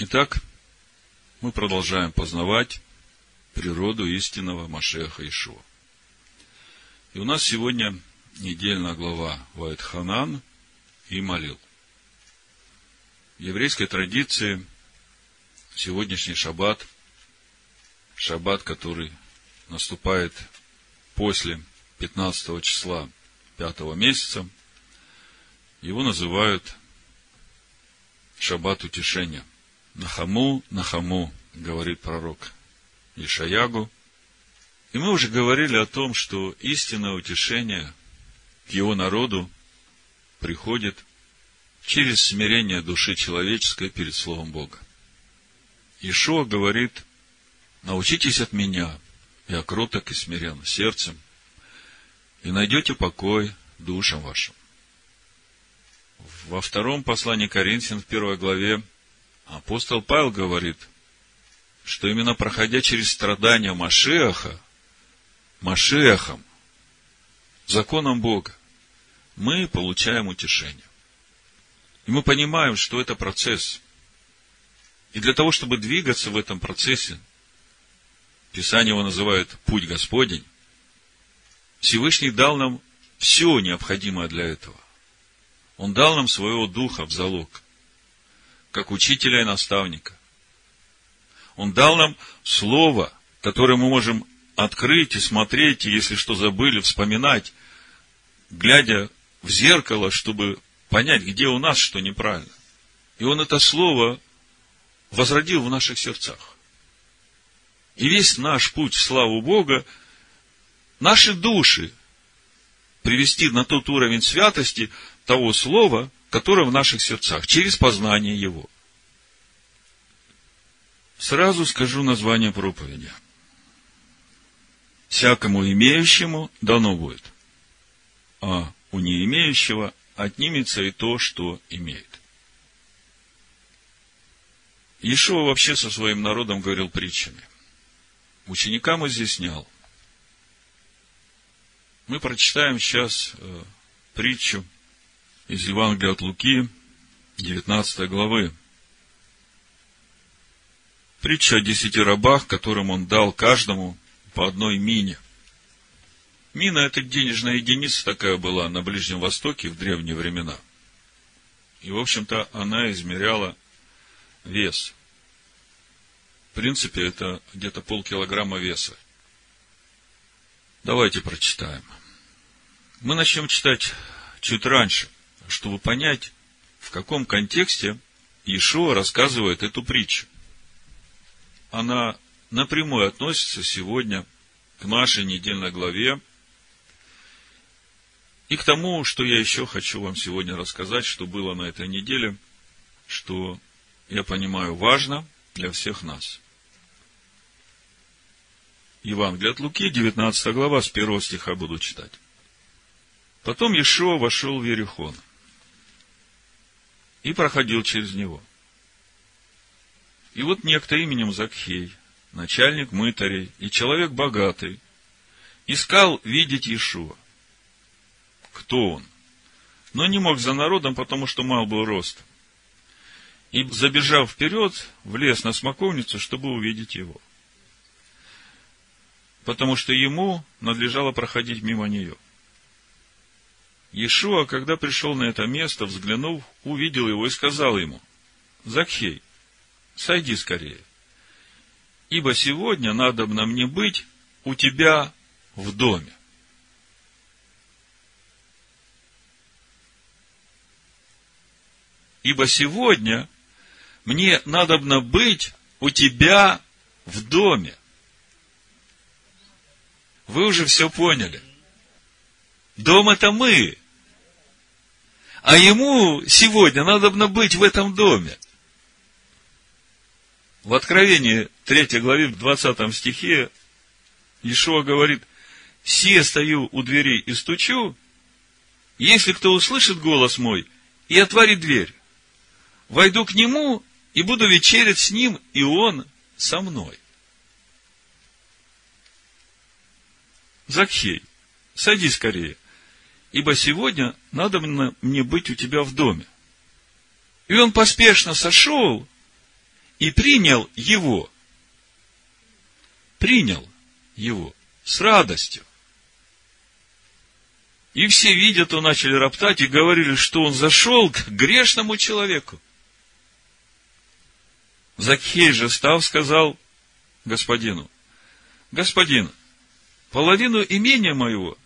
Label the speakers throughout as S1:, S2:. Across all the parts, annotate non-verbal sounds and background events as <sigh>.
S1: Итак, мы продолжаем познавать природу истинного Машеха Ишуа. И у нас сегодня недельная глава Вайтханан и Молил. В еврейской традиции сегодняшний шаббат, шаббат, который наступает после 15 числа пятого месяца, его называют шаббат утешения. Нахаму, Нахаму, говорит пророк Ишаягу. И мы уже говорили о том, что истинное утешение к его народу приходит через смирение души человеческой перед Словом Бога. Ишуа говорит, научитесь от меня, я кроток и смирен сердцем, и найдете покой душам вашим. Во втором послании Коринфян, в первой главе, апостол Павел говорит, что именно проходя через страдания Машеха, Машехом, законом Бога, мы получаем утешение. И мы понимаем, что это процесс. И для того, чтобы двигаться в этом процессе, Писание его называет «путь Господень», Всевышний дал нам все необходимое для этого. Он дал нам своего духа в залог, как учителя и наставника. Он дал нам слово, которое мы можем открыть и смотреть, и если что забыли, вспоминать, глядя в зеркало, чтобы понять, где у нас что неправильно. И он это слово возродил в наших сердцах. И весь наш путь в славу Бога, наши души привести на тот уровень святости, того слова, которое в наших сердцах, через познание его. Сразу скажу название проповеди. Всякому имеющему дано будет, а у не имеющего отнимется и то, что имеет. Ишуа вообще со своим народом говорил притчами. Ученикам изъяснял. Мы прочитаем сейчас э, притчу из Евангелия от Луки, 19 главы. Притча о десяти рабах, которым он дал каждому по одной мине. Мина – это денежная единица такая была на Ближнем Востоке в древние времена. И, в общем-то, она измеряла вес. В принципе, это где-то полкилограмма веса. Давайте прочитаем. Мы начнем читать чуть раньше чтобы понять, в каком контексте Иешуа рассказывает эту притчу. Она напрямую относится сегодня к нашей недельной главе и к тому, что я еще хочу вам сегодня рассказать, что было на этой неделе, что, я понимаю, важно для всех нас. Евангелие от Луки, 19 глава, с первого стиха буду читать. Потом Иешуа вошел в Ерехон – и проходил через него. И вот некто именем Закхей, начальник мытарей и человек богатый, искал видеть Иешуа. Кто он? Но не мог за народом, потому что мал был рост. И, забежав вперед, влез на смоковницу, чтобы увидеть его. Потому что ему надлежало проходить мимо нее – Иешуа, когда пришел на это место, взглянув, увидел его и сказал ему, Закхей, сойди скорее, ибо сегодня надо мне быть у тебя в доме. Ибо сегодня мне надобно быть у тебя в доме. Вы уже все поняли. Дом это мы. А ему сегодня надо быть в этом доме. В Откровении 3 главе, в 20 стихе, Ишуа говорит, «Се стою у дверей и стучу, если кто услышит голос мой и отворит дверь, войду к нему и буду вечерять с ним, и он со мной». Закхей, сойди скорее – ибо сегодня надо мне быть у тебя в доме. И он поспешно сошел и принял его. Принял его с радостью. И все видят, то начали роптать и говорили, что он зашел к грешному человеку. Закхей же став, сказал господину, господин, половину имения моего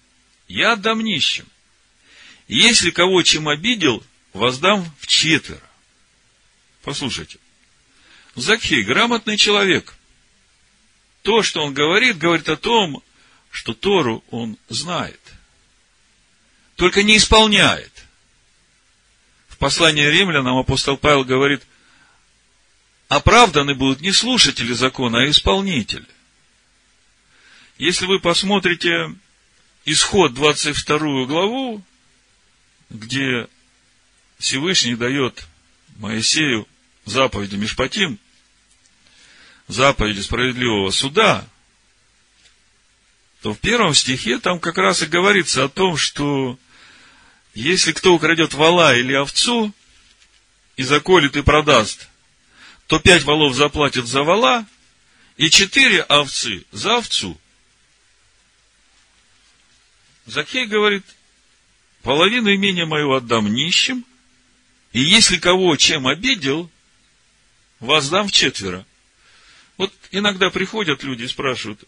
S1: я отдам нищим. Если кого чем обидел, воздам в четверо. Послушайте, Закхей грамотный человек. То, что он говорит, говорит о том, что Тору он знает только не исполняет. В послании римлянам апостол Павел говорит, оправданы будут не слушатели закона, а исполнители. Если вы посмотрите исход 22 главу, где Всевышний дает Моисею заповеди Мишпатим, заповеди справедливого суда, то в первом стихе там как раз и говорится о том, что если кто украдет вала или овцу и заколет и продаст, то пять валов заплатит за вала и четыре овцы за овцу. Закей говорит, половину имения моего отдам нищим, и если кого чем обидел, воздам в четверо. Вот иногда приходят люди и спрашивают,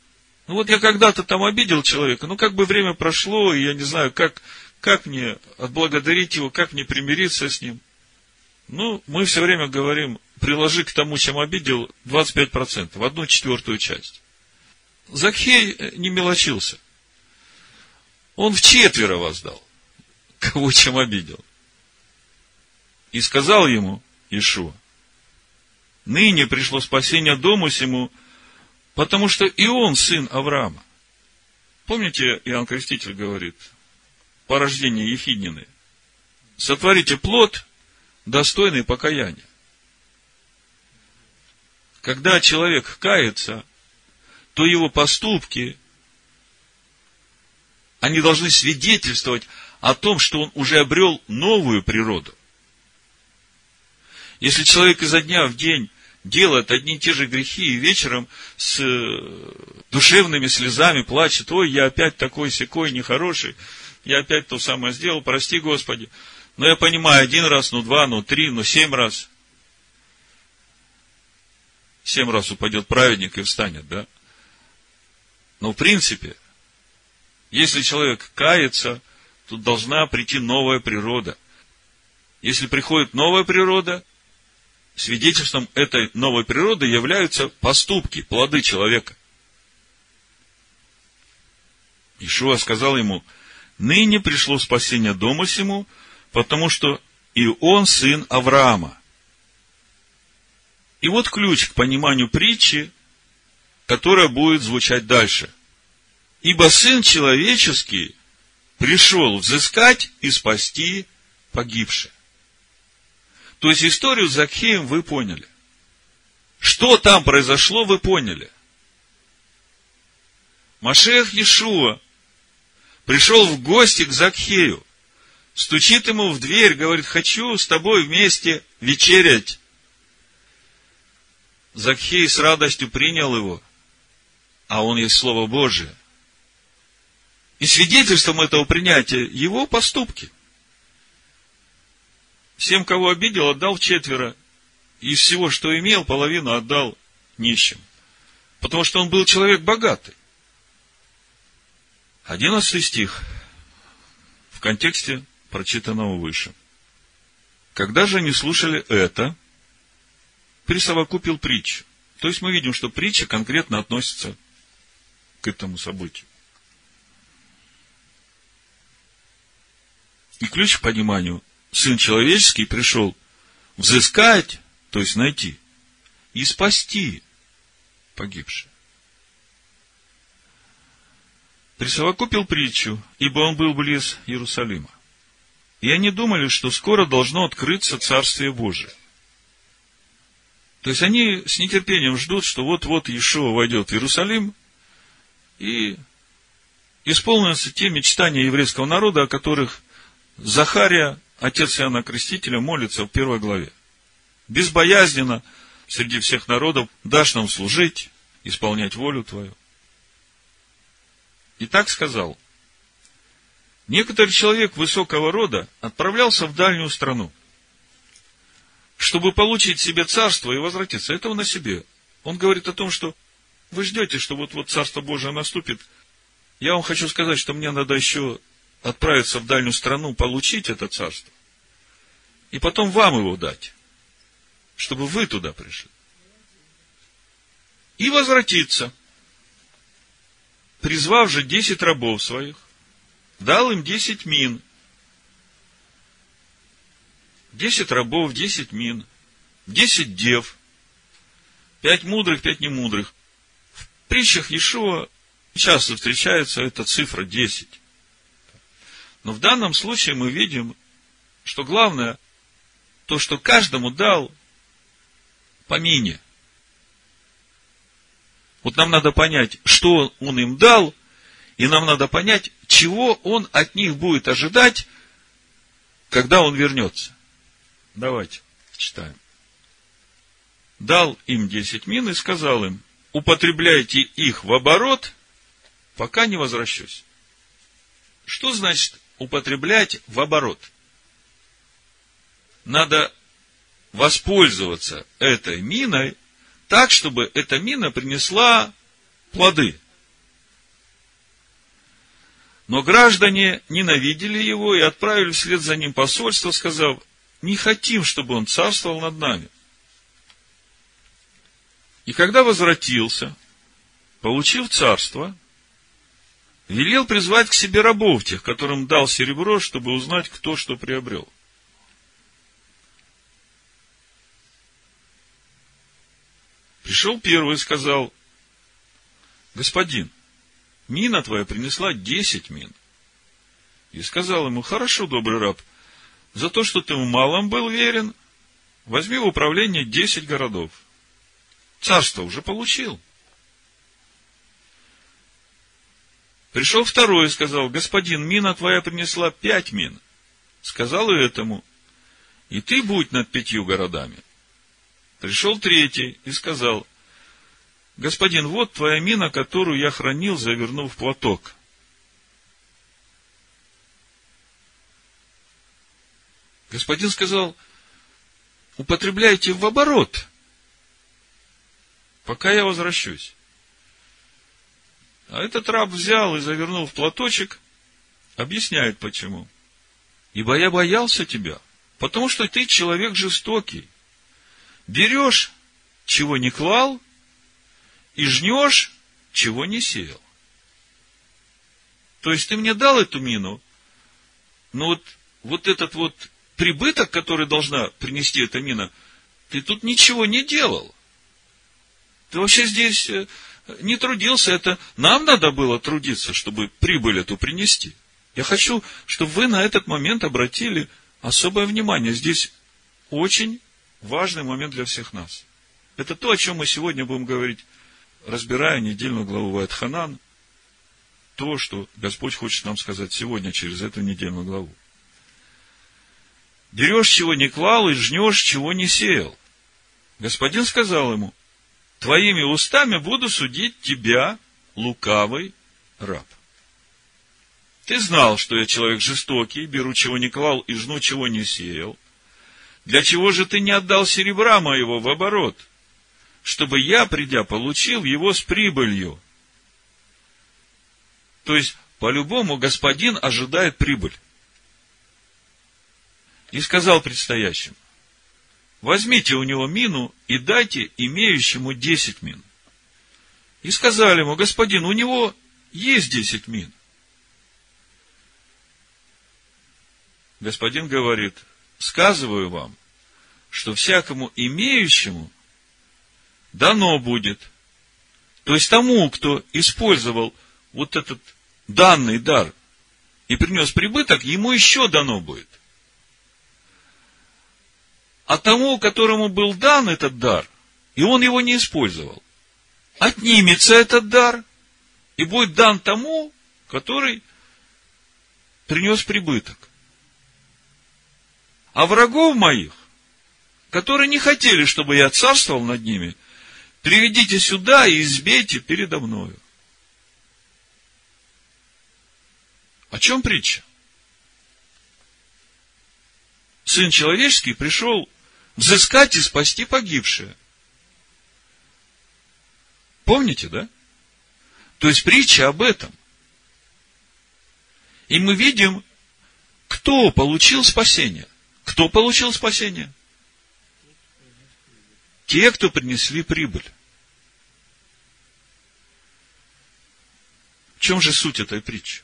S1: ну вот я когда-то там обидел человека, ну как бы время прошло, и я не знаю, как, как мне отблагодарить его, как мне примириться с ним? Ну, мы все время говорим, приложи к тому, чем обидел, 25%, одну четвертую часть. Закхей не мелочился. Он в четверо воздал, кого чем обидел. И сказал ему Ишуа, ныне пришло спасение дому сему, потому что и он сын Авраама. Помните, Иоанн Креститель говорит, порождение Ефиднины. Сотворите плод, достойный покаяния. Когда человек кается, то его поступки, они должны свидетельствовать о том, что он уже обрел новую природу. Если человек изо дня в день делает одни и те же грехи и вечером с э, душевными слезами плачет, ой, я опять такой секой нехороший, я опять то самое сделал, прости, Господи. Но я понимаю, один раз, ну два, ну три, ну семь раз. Семь раз упадет праведник и встанет, да? Но в принципе, если человек кается, тут должна прийти новая природа. Если приходит новая природа, свидетельством этой новой природы являются поступки, плоды человека. Ишуа сказал ему, ныне пришло спасение дому сему, потому что и он сын Авраама. И вот ключ к пониманию притчи, которая будет звучать дальше. Ибо сын человеческий пришел взыскать и спасти погибших. То есть историю с Закхеем вы поняли. Что там произошло, вы поняли. Машех Иешуа пришел в гости к Закхею, стучит ему в дверь, говорит, хочу с тобой вместе вечерять. Закхей с радостью принял его, а он есть Слово Божие. И свидетельством этого принятия его поступки. Всем, кого обидел, отдал четверо. Из всего, что имел, половину отдал нищим. Потому что он был человек богатый. Одиннадцатый стих в контексте прочитанного выше. Когда же они слушали это, присовокупил притчу. То есть мы видим, что притча конкретно относится к этому событию. И ключ к пониманию – Сын человеческий пришел взыскать, то есть найти, и спасти погибших. присовокупил притчу, ибо он был близ Иерусалима. И они думали, что скоро должно открыться Царствие Божие. То есть они с нетерпением ждут, что вот-вот Иешуа войдет в Иерусалим, и исполнятся те мечтания еврейского народа, о которых Захария, отец Иоанна Крестителя, молится в первой главе. Безбоязненно, среди всех народов, дашь нам служить, исполнять волю Твою. И так сказал. Некоторый человек высокого рода отправлялся в дальнюю страну, чтобы получить себе царство и возвратиться. Этого на себе. Он говорит о том, что вы ждете, что вот-вот Царство Божие наступит. Я вам хочу сказать, что мне надо еще отправиться в дальнюю страну, получить это царство, и потом вам его дать, чтобы вы туда пришли. И возвратиться, призвав же десять рабов своих, дал им десять мин. Десять рабов, десять мин, десять дев, пять мудрых, пять немудрых. В притчах Иешуа часто встречается эта цифра десять. Но в данном случае мы видим, что главное, то, что каждому дал по мине. Вот нам надо понять, что он им дал, и нам надо понять, чего он от них будет ожидать, когда он вернется. Давайте читаем. Дал им десять мин и сказал им, употребляйте их в оборот, пока не возвращусь. Что значит употреблять в оборот. Надо воспользоваться этой миной так, чтобы эта мина принесла плоды. Но граждане ненавидели его и отправили вслед за ним посольство, сказав, не хотим, чтобы он царствовал над нами. И когда возвратился, получив царство, велел призвать к себе рабов тех, которым дал серебро, чтобы узнать, кто что приобрел. Пришел первый и сказал, господин, мина твоя принесла десять мин. И сказал ему, хорошо, добрый раб, за то, что ты в малом был верен, возьми в управление десять городов. Царство уже получил. Пришел второй и сказал, господин, мина твоя принесла пять мин. Сказал и этому, и ты будь над пятью городами. Пришел третий и сказал, господин, вот твоя мина, которую я хранил, завернув платок. Господин сказал, употребляйте в оборот, пока я возвращусь. А этот раб взял и завернул в платочек, объясняет почему. Ибо я боялся тебя, потому что ты человек жестокий. Берешь, чего не клал, и жнешь, чего не сеял. То есть ты мне дал эту мину, но вот, вот этот вот прибыток, который должна принести эта мина, ты тут ничего не делал. Ты вообще здесь э, не трудился, это нам надо было трудиться, чтобы прибыль эту принести. Я хочу, чтобы вы на этот момент обратили особое внимание. Здесь очень важный момент для всех нас. Это то, о чем мы сегодня будем говорить, разбирая недельную главу Вайтханан, то, что Господь хочет нам сказать сегодня через эту недельную главу. Берешь, чего не клал, и жнешь, чего не сеял. Господин сказал ему, твоими устами буду судить тебя, лукавый раб. Ты знал, что я человек жестокий, беру чего не клал и жну чего не сеял. Для чего же ты не отдал серебра моего в оборот, чтобы я, придя, получил его с прибылью? То есть, по-любому, господин ожидает прибыль. И сказал предстоящим, возьмите у него мину и дайте имеющему десять мин. И сказали ему, господин, у него есть десять мин. Господин говорит, сказываю вам, что всякому имеющему дано будет. То есть тому, кто использовал вот этот данный дар и принес прибыток, ему еще дано будет – а тому, которому был дан этот дар, и он его не использовал, отнимется этот дар и будет дан тому, который принес прибыток. А врагов моих, которые не хотели, чтобы я царствовал над ними, приведите сюда и избейте передо мною. О чем притча? Сын человеческий пришел взыскать и спасти погибшее. Помните, да? То есть притча об этом. И мы видим, кто получил спасение. Кто получил спасение? Те, кто принесли прибыль. В чем же суть этой притчи?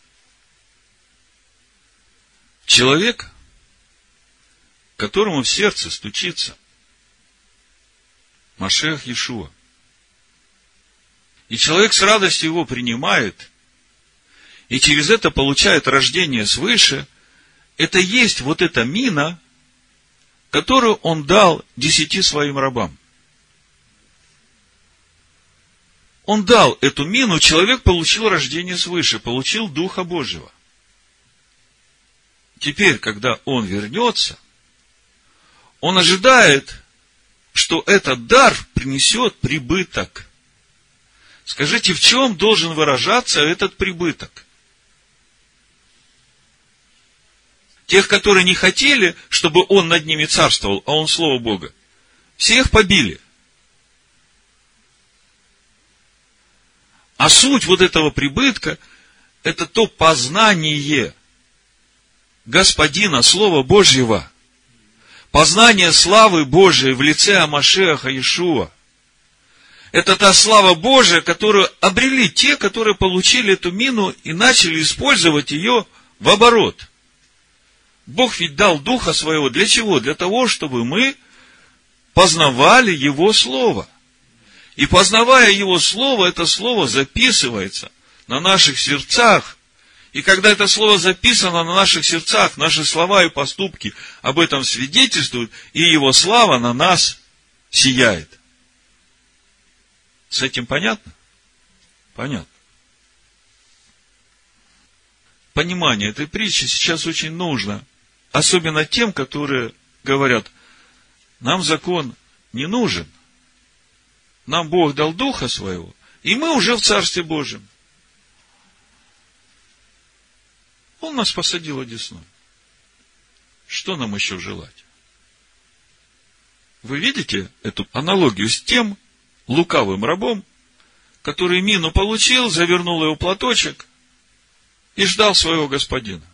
S1: Человек, которому в сердце стучится Машех Иешуа, и человек с радостью его принимает, и через это получает рождение свыше, это есть вот эта мина, которую он дал десяти своим рабам. Он дал эту мину, человек получил рождение свыше, получил Духа Божьего. Теперь, когда он вернется, он ожидает, что этот дар принесет прибыток. Скажите, в чем должен выражаться этот прибыток? Тех, которые не хотели, чтобы он над ними царствовал, а он Слово Бога, всех побили. А суть вот этого прибытка – это то познание Господина, Слова Божьего, познание славы Божией в лице Амашеха Иешуа. Это та слава Божия, которую обрели те, которые получили эту мину и начали использовать ее в оборот. Бог ведь дал Духа Своего для чего? Для того, чтобы мы познавали Его Слово. И познавая Его Слово, это Слово записывается на наших сердцах. И когда это Слово записано на наших сердцах, наши слова и поступки об этом свидетельствуют, и Его слава на нас сияет. С этим понятно? Понятно. Понимание этой притчи сейчас очень нужно Особенно тем, которые говорят, нам закон не нужен. Нам Бог дал Духа Своего, и мы уже в Царстве Божьем. Он нас посадил одесной. Что нам еще желать? Вы видите эту аналогию с тем лукавым рабом, который мину получил, завернул его платочек и ждал своего господина.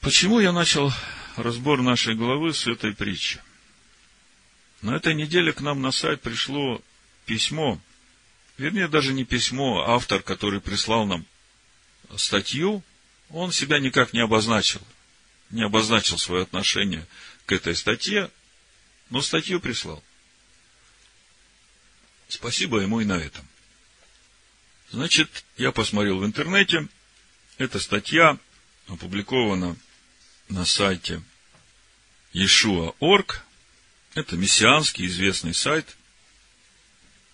S1: Почему я начал разбор нашей главы с этой притчи? На этой неделе к нам на сайт пришло письмо, вернее, даже не письмо, а автор, который прислал нам статью, он себя никак не обозначил, не обозначил свое отношение к этой статье, но статью прислал. Спасибо ему и на этом. Значит, я посмотрел в интернете, эта статья опубликована на сайте Yeshua.org. Это мессианский известный сайт.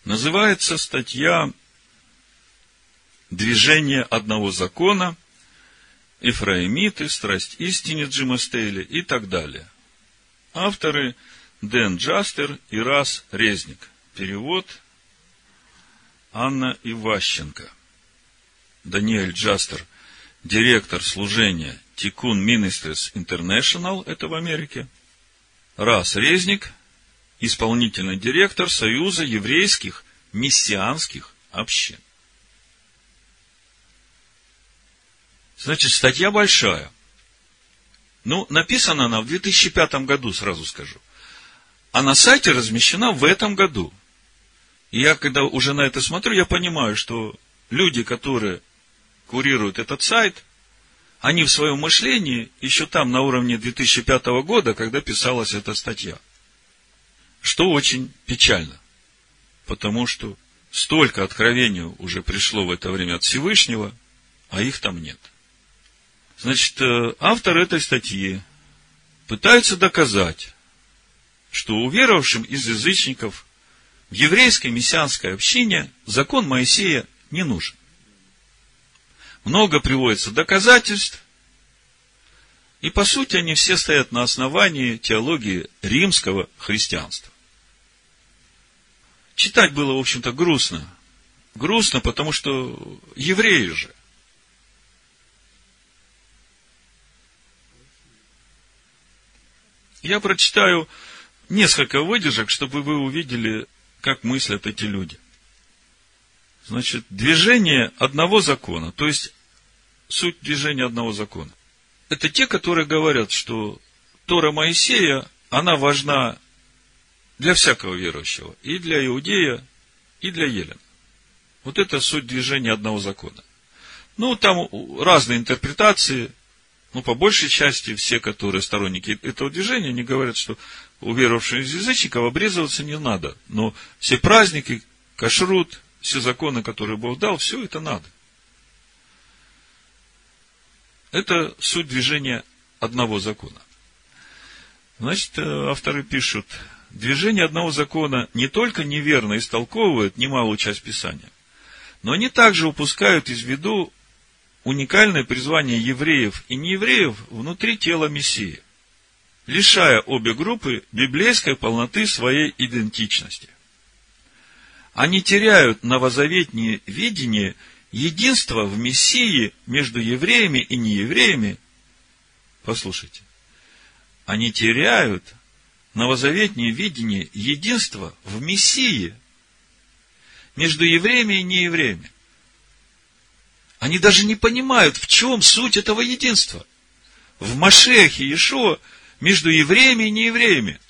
S1: Называется статья «Движение одного закона», Ефраимиты, страсть истине Джима Стейли и так далее. Авторы Дэн Джастер и Рас Резник. Перевод Анна Иващенко. Даниэль Джастер, директор служения Тикун Ministries International, это в Америке. Раз Резник, исполнительный директор Союза еврейских мессианских общин. Значит, статья большая. Ну, написана она в 2005 году, сразу скажу. А на сайте размещена в этом году. И я, когда уже на это смотрю, я понимаю, что люди, которые курируют этот сайт – они в своем мышлении еще там, на уровне 2005 года, когда писалась эта статья. Что очень печально, потому что столько откровений уже пришло в это время от Всевышнего, а их там нет. Значит, э, автор этой статьи пытается доказать, что уверовавшим из язычников в еврейской мессианской общине закон Моисея не нужен много приводится доказательств, И по сути они все стоят на основании теологии римского христианства. Читать было, в общем-то, грустно. Грустно, потому что евреи же. Я прочитаю несколько выдержек, чтобы вы увидели, как мыслят эти люди. Значит, движение одного закона, то есть суть движения одного закона. Это те, которые говорят, что Тора Моисея, она важна для всякого верующего, и для иудея, и для Елена. Вот это суть движения одного закона. Ну, там разные интерпретации, ну, по большей части, все, которые сторонники этого движения, они говорят, что у веровавших язычников обрезываться не надо. Но все праздники, кашрут, все законы, которые Бог дал, все это надо. Это суть движения одного закона. Значит, э, авторы пишут, движение одного закона не только неверно истолковывает немалую часть Писания, но они также упускают из виду уникальное призвание евреев и неевреев внутри тела Мессии, лишая обе группы библейской полноты своей идентичности. Они теряют новозаветнее видение единства в Мессии между евреями и неевреями. Послушайте. Они теряют новозаветнее видение единства в Мессии между евреями и неевреями. Они даже не понимают, в чем суть этого единства. В Машехе Иешуа между евреями и неевреями.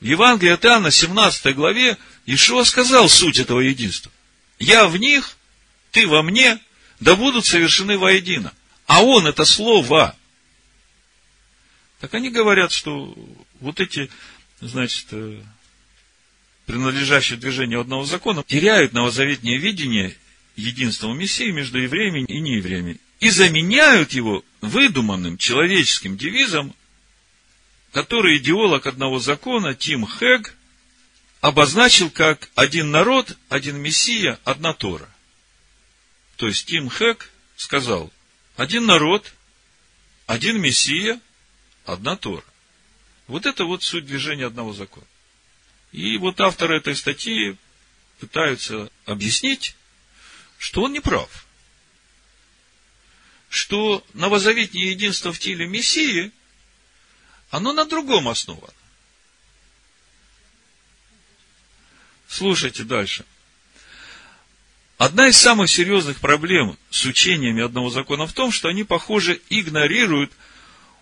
S1: В Евангелии от Иоанна, 17 главе, Ишуа сказал суть этого единства. Я в них, ты во мне, да будут совершены воедино. А он это слово. Так они говорят, что вот эти, значит, э, принадлежащие движению одного закона, теряют новозаветнее видение единства Мессии между евреями и неевреями. И заменяют его выдуманным человеческим девизом, который идеолог одного закона Тим Хэг обозначил как один народ, один Мессия, одна Тора. То есть Тим Хэг сказал, один народ, один Мессия, одна Тора. Вот это вот суть движения одного закона. И вот авторы этой статьи пытаются объяснить, что он не прав. Что новозаветнее единство в теле Мессии, оно на другом основано. Слушайте дальше. Одна из самых серьезных проблем с учениями одного закона в том, что они, похоже, игнорируют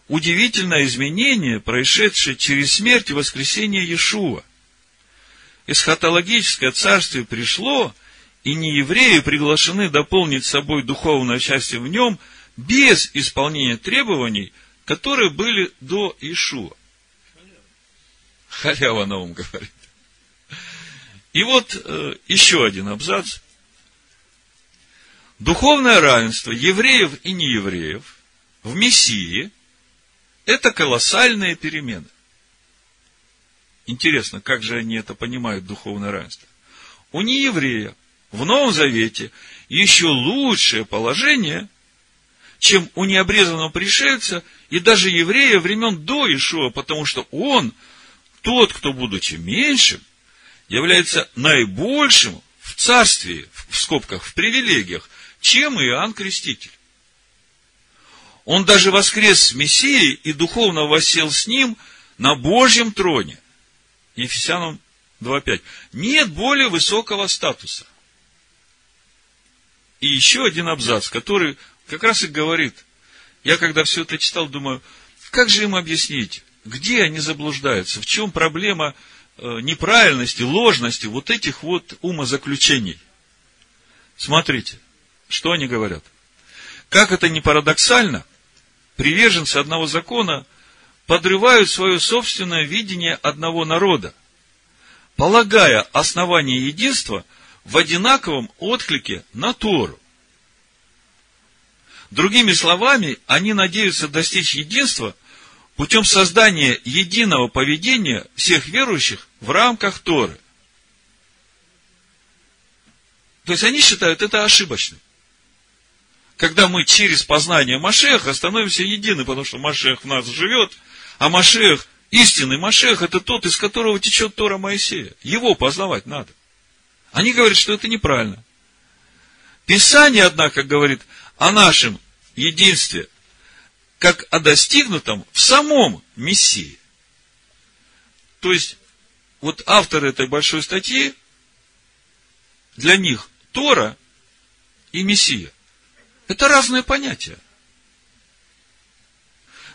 S1: удивительное изменение, происшедшее через смерть и воскресение Иешуа. Эсхатологическое царствие пришло, и неевреи приглашены дополнить собой духовное участие в нем без исполнения требований, которые были до Ишуа. Халява на ум <laughs> говорит. И вот э, еще один абзац. Духовное равенство евреев и неевреев в Мессии – это колоссальные перемены. Интересно, как же они это понимают, духовное равенство? У нееврея в Новом Завете еще лучшее положение, чем у необрезанного пришельца и даже еврея времен до Ишуа, потому что он, тот, кто, будучи меньшим, является наибольшим в царстве, в скобках, в привилегиях, чем Иоанн Креститель. Он даже воскрес с Мессией и духовно восел с ним на Божьем троне. Ефесянам 2.5. Нет более высокого статуса. И еще один абзац, который как раз и говорит, я когда все это читал, думаю, как же им объяснить, где они заблуждаются, в чем проблема Э, неправильности, ложности вот этих вот умозаключений. Смотрите, что они говорят. Как это не парадоксально, приверженцы одного закона подрывают свое собственное видение одного народа, полагая основание единства в одинаковом отклике на Тору. Другими словами, они надеются достичь единства – путем создания единого поведения всех верующих в рамках Торы. То есть они считают это ошибочным. Когда мы через познание Машеха становимся едины, потому что Машех в нас живет, а Машех, истинный Машех, это тот, из которого течет Тора Моисея. Его познавать надо. Они говорят, что это неправильно. Писание, однако, говорит о нашем единстве, как о достигнутом в самом Мессии. То есть, вот авторы этой большой статьи, для них Тора и Мессия – это разные понятия.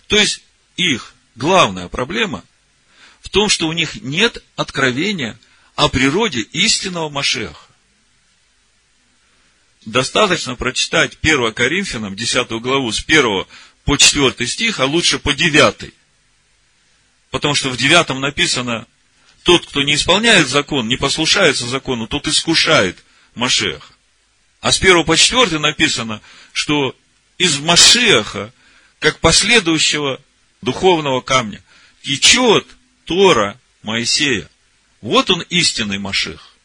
S1: То есть, их главная проблема в том, что у них нет откровения о природе истинного Машеха. Достаточно прочитать 1 Коринфянам, 10 главу, с 1 по 4 стих, а лучше по 9. Потому что в 9 написано, тот, кто не исполняет закон, не послушается закону, тот искушает Машеха. А с 1 по 4 написано, что из Машеха, как последующего духовного камня, течет Тора Моисея. Вот он истинный Машех.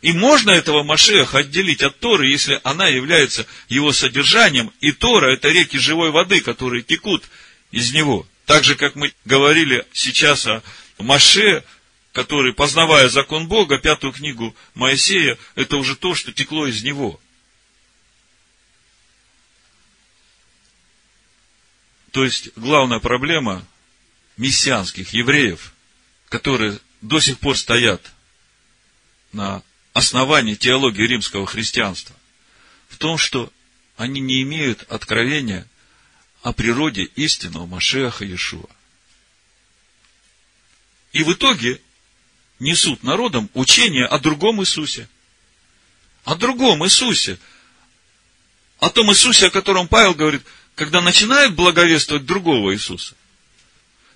S1: И можно этого Машеха отделить от Торы, если она является его содержанием, и Тора – это реки живой воды, которые текут из него. Так же, как мы говорили сейчас о Маше, который, познавая закон Бога, пятую книгу Моисея, это уже то, что текло из него. То есть, главная проблема мессианских евреев, которые до сих пор стоят на основании теологии римского христианства в том, что они не имеют откровения о природе истинного Машеха Иешуа. И в итоге несут народам учение о другом Иисусе. О другом Иисусе. О том Иисусе, о котором Павел говорит, когда начинают благовествовать другого Иисуса.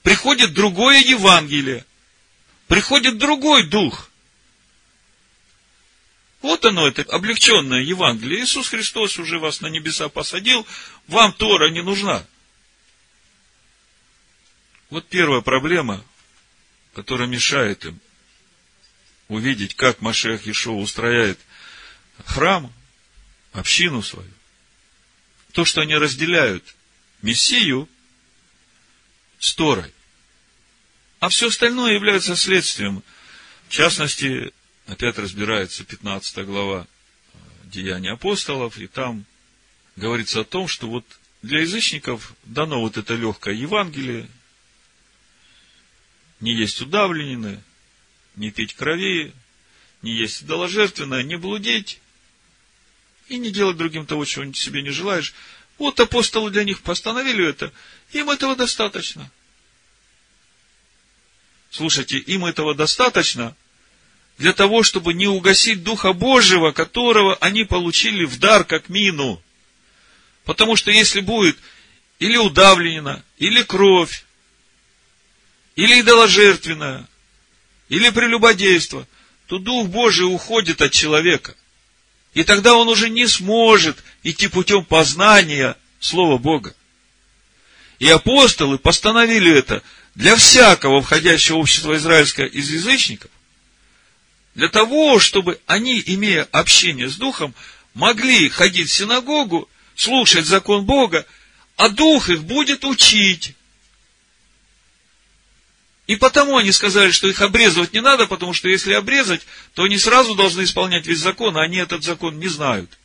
S1: Приходит другое Евангелие. Приходит другой Дух – вот оно, это облегченное Евангелие. Иисус Христос уже вас на небеса посадил, вам Тора не нужна. Вот первая проблема, которая мешает им увидеть, как Машех Ишо устрояет храм, общину свою. То, что они разделяют Мессию с Торой. А все остальное является следствием. В частности, опять разбирается 15 глава Деяния апостолов, и там говорится о том, что вот для язычников дано вот это легкое Евангелие, не есть удавленины, не пить крови, не есть идоложертвенное, не блудить и не делать другим того, чего себе не желаешь. Вот апостолы для них постановили это, им этого достаточно. Слушайте, им этого достаточно, для того, чтобы не угасить Духа Божьего, которого они получили в дар, как мину. Потому что если будет или удавлена, или кровь, или идоложертвенная, или прелюбодейство, то Дух Божий уходит от человека. И тогда он уже не сможет идти путем познания Слова Бога. И апостолы постановили это для всякого входящего в общество израильское из язычников, для того, чтобы они, имея общение с Духом, могли ходить в синагогу, слушать закон Бога, а Дух их будет учить. И потому они сказали, что их обрезывать не надо, потому что если обрезать, то они сразу должны исполнять весь закон, а они этот закон не знают.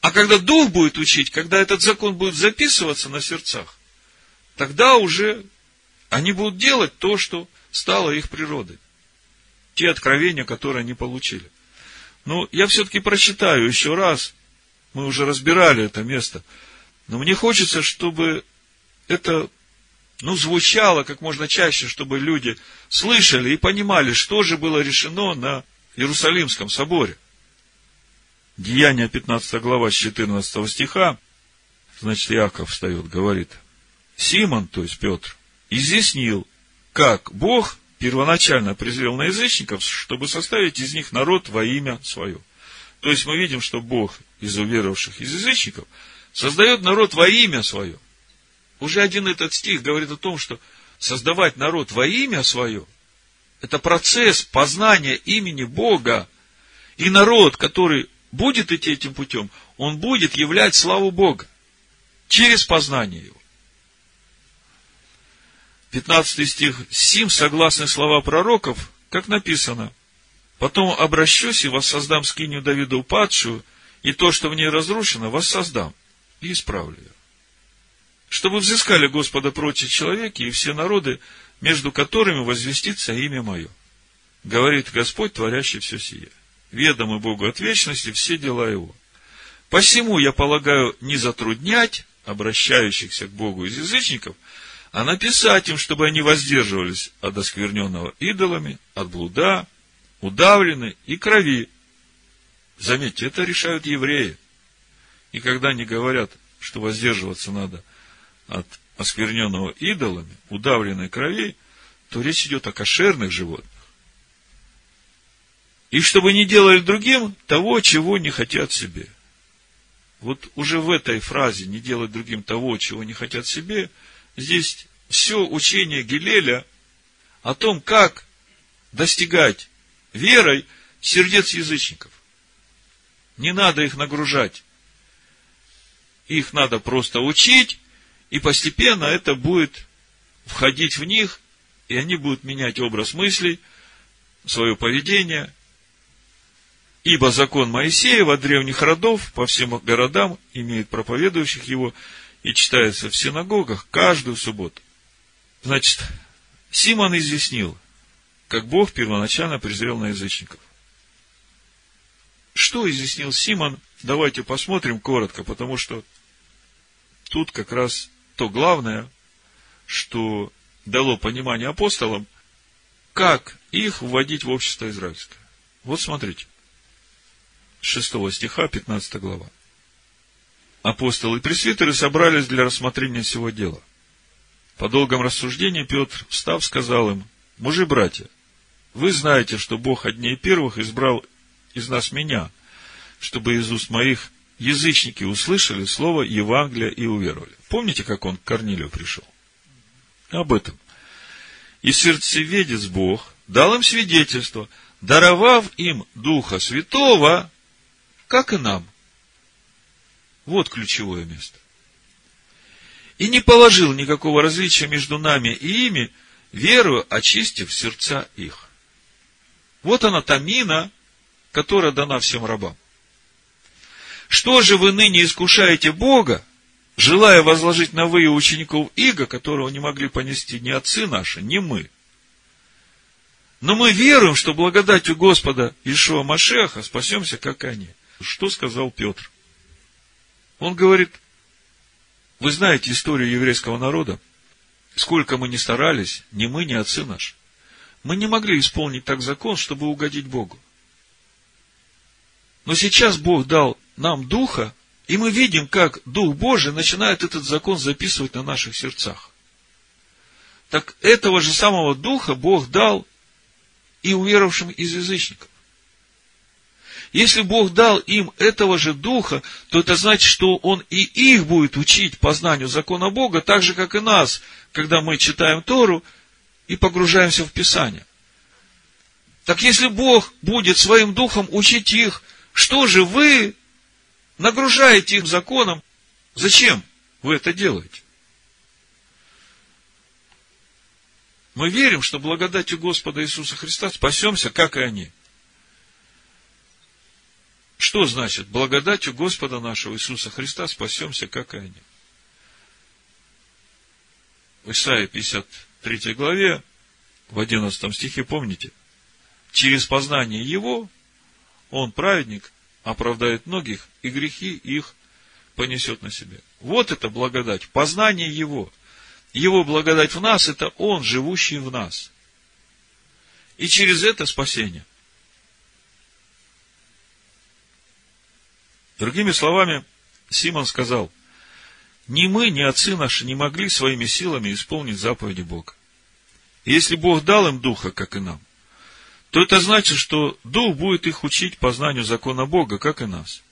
S1: А когда Дух будет учить, когда этот закон будет записываться на сердцах, тогда уже они будут делать то, что стало их природой те откровения, которые они получили. Но я все-таки прочитаю еще раз. Мы уже разбирали это место. Но мне хочется, чтобы это ну, звучало как можно чаще, чтобы люди слышали и понимали, что же было решено на Иерусалимском соборе. Деяние 15 глава с 14 стиха, значит, Яков встает, говорит, Симон, то есть Петр, изъяснил, как Бог первоначально презрел на язычников, чтобы составить из них народ во имя свое. То есть мы видим, что Бог из уверовавших из язычников создает народ во имя свое. Уже один этот стих говорит о том, что создавать народ во имя свое – это процесс познания имени Бога. И народ, который будет идти этим путем, он будет являть славу Бога через познание его. 15 стих. Сим, согласны слова пророков, как написано. Потом обращусь и воссоздам скинию Давида упадшую, и то, что в ней разрушено, воссоздам и исправлю. Чтобы взыскали Господа прочие человеки и все народы, между которыми возвестится имя мое. Говорит Господь, творящий все сие. Ведомы Богу от вечности все дела его. Посему я полагаю не затруднять обращающихся к Богу из язычников, а написать им, чтобы они воздерживались от оскверненного идолами, от блуда, удавлены и крови. Заметьте, это решают евреи. И когда они говорят, что воздерживаться надо от оскверненного идолами, удавленной крови, то речь идет о кошерных животных. И чтобы не делали другим того, чего не хотят себе. Вот уже в этой фразе «не делать другим того, чего не хотят себе» здесь все учение Гилеля о том, как достигать верой сердец язычников. Не надо их нагружать. Их надо просто учить, и постепенно это будет входить в них, и они будут менять образ мыслей, свое поведение. Ибо закон Моисея от древних родов по всем городам имеет проповедующих его и читается в синагогах каждую субботу. Значит, Симон изъяснил, как Бог первоначально презрел на язычников. Что изъяснил Симон, давайте посмотрим коротко, потому что тут как раз то главное, что дало понимание апостолам, как их вводить в общество израильское. Вот смотрите. 6 стиха, 15 глава. Апостолы и пресвитеры собрались для рассмотрения всего дела. По долгом рассуждении Петр, встав, сказал им, мужи братья, вы знаете, что Бог от дней первых избрал из нас меня, чтобы из уст моих язычники услышали слово Евангелия и уверовали. Помните, как он к Корнилию пришел? Об этом. И сердцеведец Бог дал им свидетельство, даровав им Духа Святого, как и нам. Вот ключевое место. И не положил никакого различия между нами и ими, веру очистив сердца их. Вот она та мина, которая дана всем рабам. Что же вы ныне искушаете Бога, желая возложить на вы учеников Иго, которого не могли понести ни отцы наши, ни мы? Но мы веруем, что благодатью Господа Ишуа Машеха спасемся, как они. Что сказал Петр? Он говорит, вы знаете историю еврейского народа, сколько мы ни старались, ни мы, ни отцы наши. Мы не могли исполнить так закон, чтобы угодить Богу. Но сейчас Бог дал нам Духа, и мы видим, как Дух Божий начинает этот закон записывать на наших сердцах. Так этого же самого Духа Бог дал и уверовавшим из язычников. Если Бог дал им этого же Духа, то это значит, что Он и их будет учить познанию закона Бога, так же, как и нас, когда мы читаем Тору и погружаемся в Писание. Так если Бог будет своим Духом учить их, что же вы нагружаете их законом. Зачем вы это делаете? Мы верим, что благодатью Господа Иисуса Христа спасемся, как и они. Что значит благодатью Господа нашего Иисуса Христа спасемся, как и они? В Исаии 53 главе, в 11 стихе, помните, через познание Его, Он праведник, оправдает многих, и грехи их понесет на себе. Вот это благодать, познание Его. Его благодать в нас, это Он, живущий в нас. И через это спасение. Другими словами, Симон сказал, ни мы, ни отцы наши не могли своими силами исполнить заповеди Бога. Если Бог дал им духа, как и нам, то это значит, что Дух будет их учить познанию закона Бога, как и нас.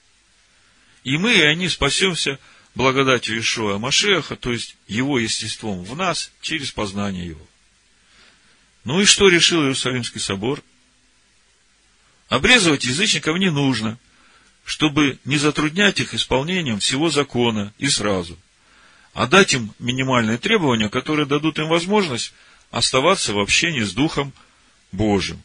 S1: И мы, и они спасемся благодатью Ишуа Машеха, то есть его естеством в нас, через познание его. Ну и что решил Иерусалимский собор? Обрезывать язычников не нужно. чтобы не затруднять их исполнением всего закона и сразу, а дать им минимальные требования, которые дадут им возможность оставаться в общении с Духом Божьим,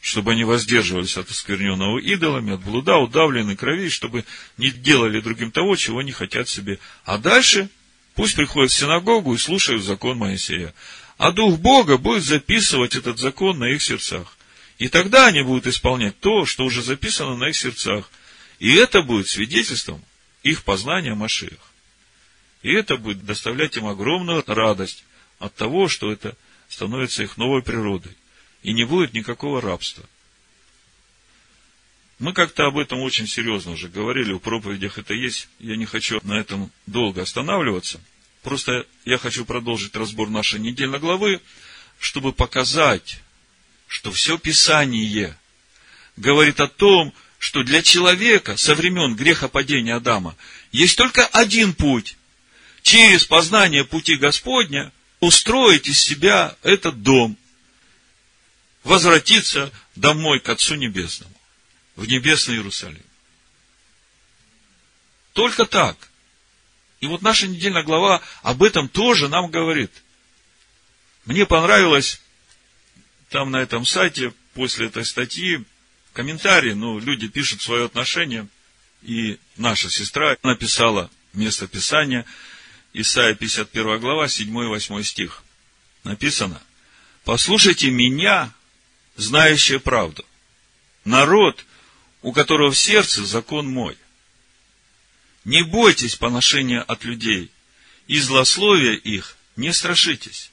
S1: чтобы они воздерживались от оскверненного идолами, от блуда, удавленной крови, чтобы не делали другим того, чего не хотят себе. А дальше пусть приходят в синагогу и слушают закон Моисея. А Дух Бога будет записывать этот закон на их сердцах. И тогда они будут исполнять то, что уже записано на их сердцах. И это будет свидетельством их познания Машиях. И это будет доставлять им огромную радость от того, что это становится их новой природой. И не будет никакого рабства. Мы как-то об этом очень серьезно уже говорили, в проповедях это есть. Я не хочу на этом долго останавливаться. Просто я хочу продолжить разбор нашей недельной главы, чтобы показать, что все Писание говорит о том, что для человека со времен грехопадения Адама есть только один путь. Через познание пути Господня устроить из себя этот дом, возвратиться домой к Отцу Небесному, в Небесный Иерусалим. Только так. И вот наша недельная глава об этом тоже нам говорит. Мне понравилось там на этом сайте после этой статьи комментарии, ну, люди пишут свое отношение, и наша сестра написала место Писания, Исайя 51 глава, 7 и 8 стих. Написано, «Послушайте меня, знающие правду, народ, у которого в сердце закон мой. Не бойтесь поношения от людей, и злословия их не страшитесь,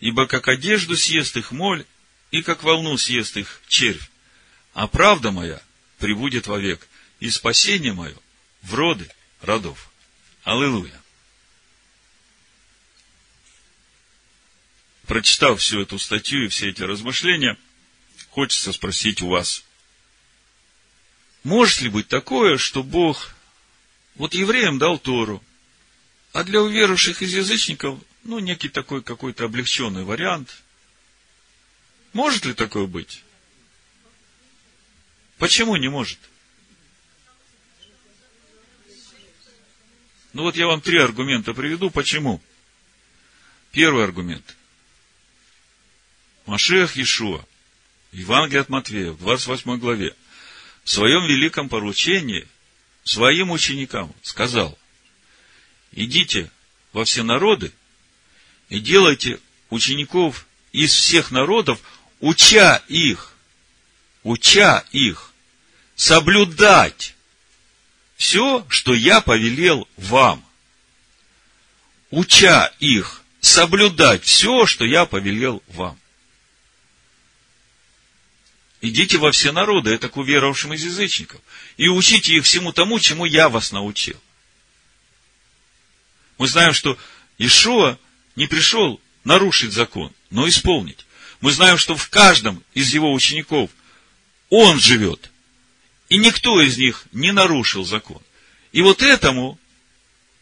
S1: ибо как одежду съест их моль, и как волну съест их червь, а правда моя прибудет вовек, и спасение мое в роды родов. Аллилуйя. Прочитав всю эту статью и все эти размышления, хочется спросить у вас, может ли быть такое, что Бог вот евреям дал Тору, а для уверовавших из язычников ну, некий такой какой-то облегченный вариант. Может ли такое быть? Почему не может? Ну вот я вам три аргумента приведу. Почему? Первый аргумент. Машех Иешуа, Евангелие от Матвея, в 28 главе, в своем великом поручении своим ученикам сказал, идите во все народы и делайте учеников из всех народов, уча их, уча их соблюдать все, что я повелел вам. Уча их соблюдать все, что я повелел вам. Идите во все народы, это к уверовавшим из язычников, и учите их всему тому, чему я вас научил. Мы знаем, что Ишуа не пришел нарушить закон, но исполнить. Мы знаем, что в каждом из его учеников он живет. И никто из них не нарушил закон. И вот этому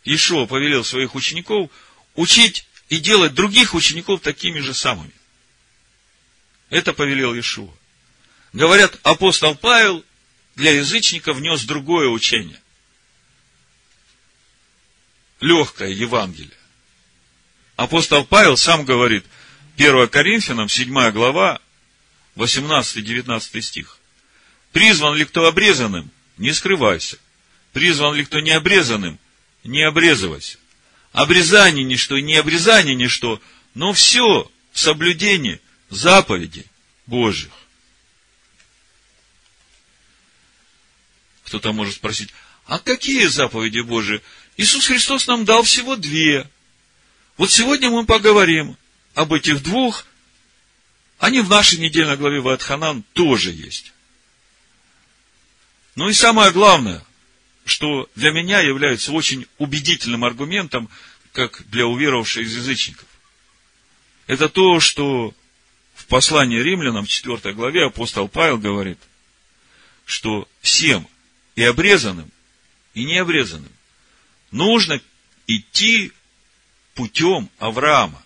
S1: Ишуа повелел своих учеников учить и делать других учеников такими же самыми. Это повелел Ишуа. Говорят, апостол Павел для язычников внес другое учение. Легкое Евангелие. Апостол Павел сам говорит, 1 Коринфянам, 7 глава, 18-19 стих. Призван ли кто обрезанным, не скрывайся. Призван ли кто не обрезанным, не обрезывайся. Обрезание ничто и не обрезание ничто, но все в соблюдении заповедей Божьих. Кто-то может спросить, а какие заповеди Божьи? Иисус Христос нам дал всего две – вот сегодня мы поговорим об этих двух. Они в нашей недельной главе Ватханан тоже есть. Ну и самое главное, что для меня является очень убедительным аргументом, как для уверовавших из язычников. Это то, что в послании римлянам, в 4 главе, апостол Павел говорит, что всем и обрезанным, и необрезанным. Нужно идти путем Авраама.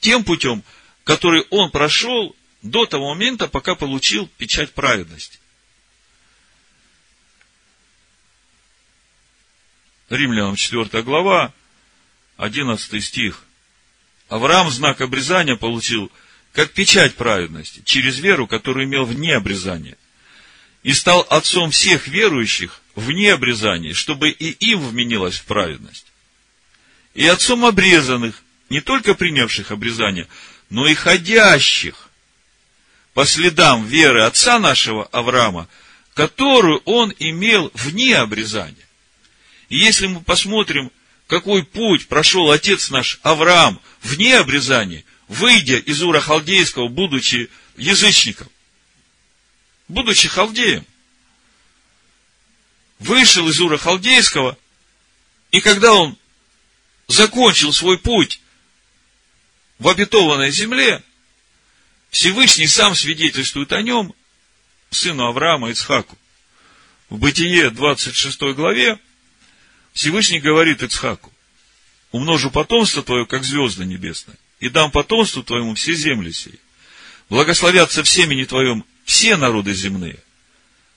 S1: Тем путем, который он прошел до того момента, пока получил печать праведности. Римлянам 4 глава, 11 стих. Авраам знак обрезания получил как печать праведности, через веру, которую имел вне обрезания. И стал отцом всех верующих вне обрезания, чтобы и им вменилась в праведность. И отцом обрезанных, не только принявших обрезание, но и ходящих по следам веры отца нашего Авраама, которую он имел вне обрезания. И если мы посмотрим, какой путь прошел отец наш Авраам вне обрезания, выйдя из Ура Халдейского, будучи язычником, будучи халдеем, вышел из Ура Халдейского, и когда он закончил свой путь в обетованной земле, Всевышний сам свидетельствует о нем, сыну Авраама Ицхаку. В Бытие 26 главе Всевышний говорит Ицхаку, умножу потомство твое, как звезды небесные, и дам потомству твоему все земли сии. Благословятся в семени твоем все народы земные.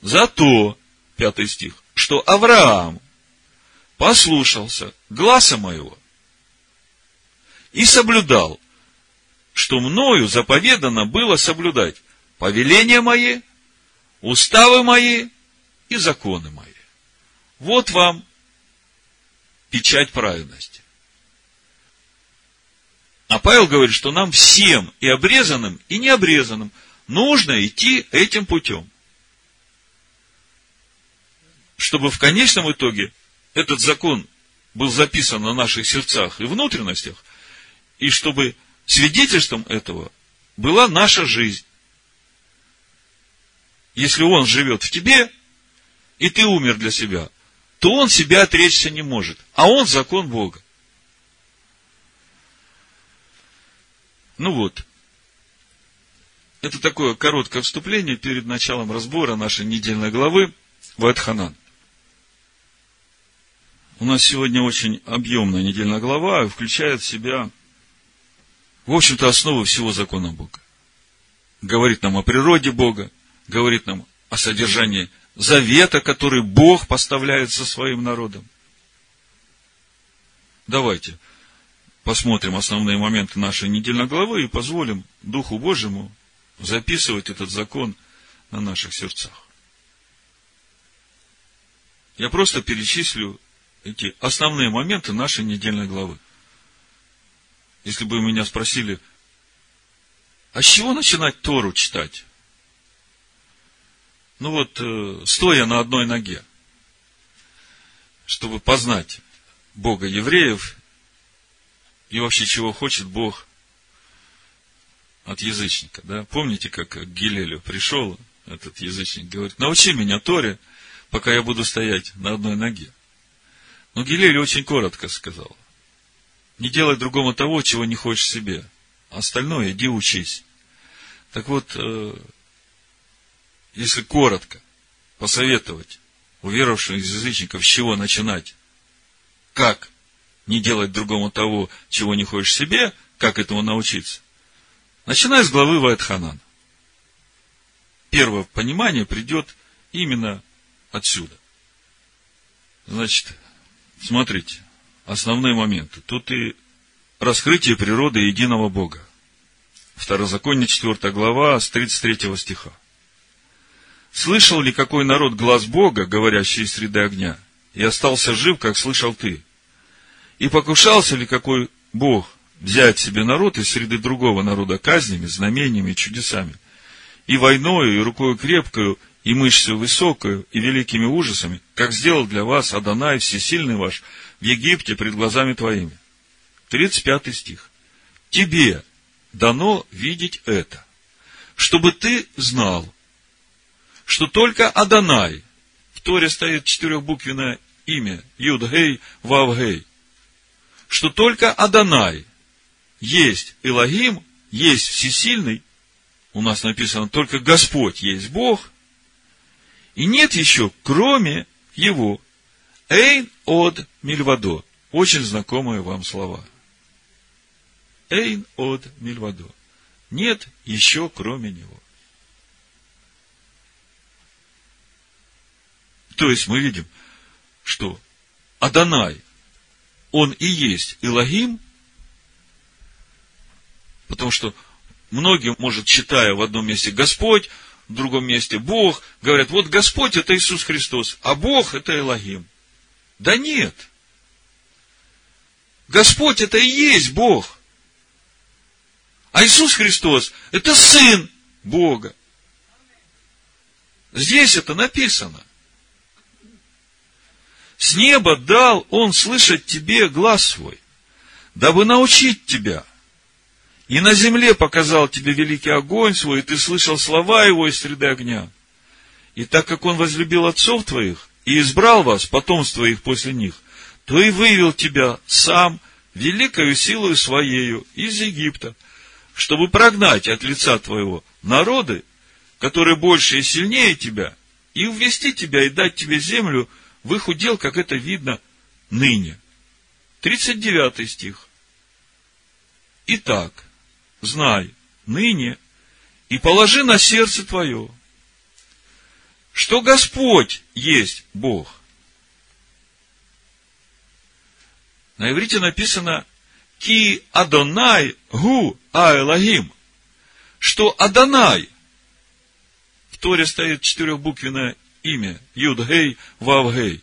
S1: Зато, пятый стих, что Авраам послушался гласа моего и соблюдал, что мною заповедано было соблюдать повеления мои, уставы мои и законы мои. Вот вам печать праведности. А Павел говорит, что нам всем, и обрезанным, и необрезанным, нужно идти этим путем. Чтобы в конечном итоге этот закон был записан на наших сердцах и внутренностях, и чтобы свидетельством этого была наша жизнь. Если он живет в тебе, и ты умер для себя, то он себя отречься не может. А он закон Бога. Ну вот. Это такое короткое вступление перед началом разбора нашей недельной главы Вайтханан. У нас сегодня очень объемная недельная глава и включает в себя, в общем-то, основу всего закона Бога. Говорит нам о природе Бога, говорит нам о содержании завета, который Бог поставляет со своим народом. Давайте посмотрим основные моменты нашей недельной главы и позволим Духу Божьему записывать этот закон на наших сердцах. Я просто перечислю эти основные моменты нашей недельной главы. Если бы меня спросили, а с чего начинать Тору читать? ну вот, э, стоя на одной ноге, чтобы познать Бога евреев и вообще чего хочет Бог от язычника. Да? Помните, как к Гилелю пришел этот язычник, говорит, научи меня Торе, пока я буду стоять на одной ноге. Но Гилель очень коротко сказал, не делай другому того, чего не хочешь себе. Остальное иди учись. Так вот, э, если коротко посоветовать уверовавшим из язычников, с чего начинать, как не делать другому того, чего не хочешь себе, как этому научиться, начиная с главы Вайтханан. Первое понимание придет именно отсюда. Значит, смотрите, основные моменты. Тут и раскрытие природы единого Бога. Второзаконие, 4 глава, с 33 стиха. Слышал ли какой народ глаз Бога, говорящий из среды огня, и остался жив, как слышал ты? И покушался ли какой Бог взять себе народ из среды другого народа казнями, знамениями чудесами, и войною, и рукою крепкою, и мышцей высокою, и великими ужасами, как сделал для вас Адонай, всесильный ваш, в Египте пред глазами твоими. 35 стих. Тебе дано видеть это, чтобы ты знал, что только Адонай, в Торе стоит четырехбуквенное имя, Юдгей, Вавгей, что только Адонай есть Элогим, есть Всесильный, у нас написано только Господь есть Бог, и нет еще, кроме Его, Эйн от Мильвадо. Очень знакомые вам слова. Эйн от Мильвадо. Нет еще, кроме Него. То есть мы видим, что Адонай, он и есть Илогим, потому что многие, может, читая в одном месте Господь, в другом месте Бог, говорят, вот Господь это Иисус Христос, а Бог это Элогим. Да нет. Господь это и есть Бог. А Иисус Христос это Сын Бога. Здесь это написано. С неба дал Он слышать тебе глаз свой, дабы научить тебя – и на земле показал тебе великий огонь свой, и ты слышал слова его из среды огня. И так как он возлюбил отцов твоих и избрал вас, потомство их после них, то и вывел тебя сам великою силою своею из Египта, чтобы прогнать от лица твоего народы, которые больше и сильнее тебя, и ввести тебя и дать тебе землю в их удел, как это видно ныне. 39 стих. Итак, знай ныне и положи на сердце твое, что Господь есть Бог. На иврите написано Ки Адонай Гу Аэлагим, что Адонай, в Торе стоит четырехбуквенное имя, Юдгей Вавгей,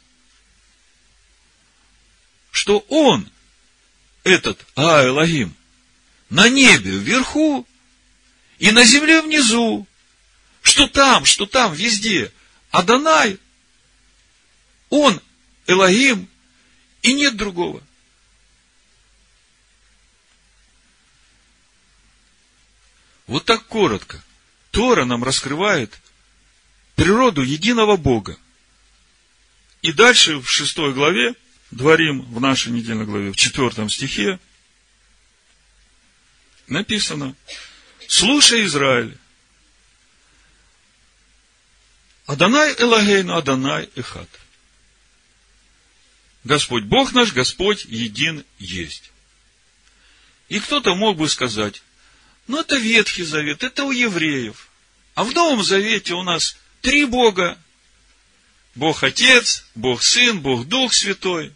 S1: что он, этот Аэлагим, на небе вверху и на земле внизу. Что там, что там, везде. Адонай, он Элогим, и нет другого. Вот так коротко. Тора нам раскрывает природу единого Бога. И дальше в шестой главе, дворим в нашей недельной главе, в четвертом стихе, написано, слушай, Израиль, Адонай Элагейну, Адонай Эхат. Господь Бог наш, Господь един есть. И кто-то мог бы сказать, ну это Ветхий Завет, это у евреев. А в Новом Завете у нас три Бога. Бог Отец, Бог Сын, Бог Дух Святой.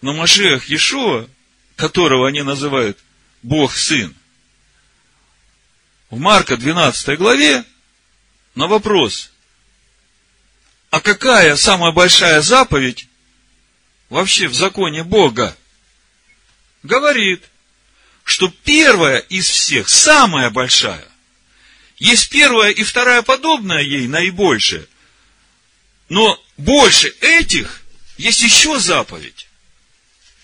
S1: Но Машех Иешуа, которого они называют Бог Сын. В Марка 12 главе на вопрос, а какая самая большая заповедь вообще в законе Бога? Говорит, что первая из всех, самая большая, есть первая и вторая подобная ей, наибольшая, но больше этих есть еще заповедь.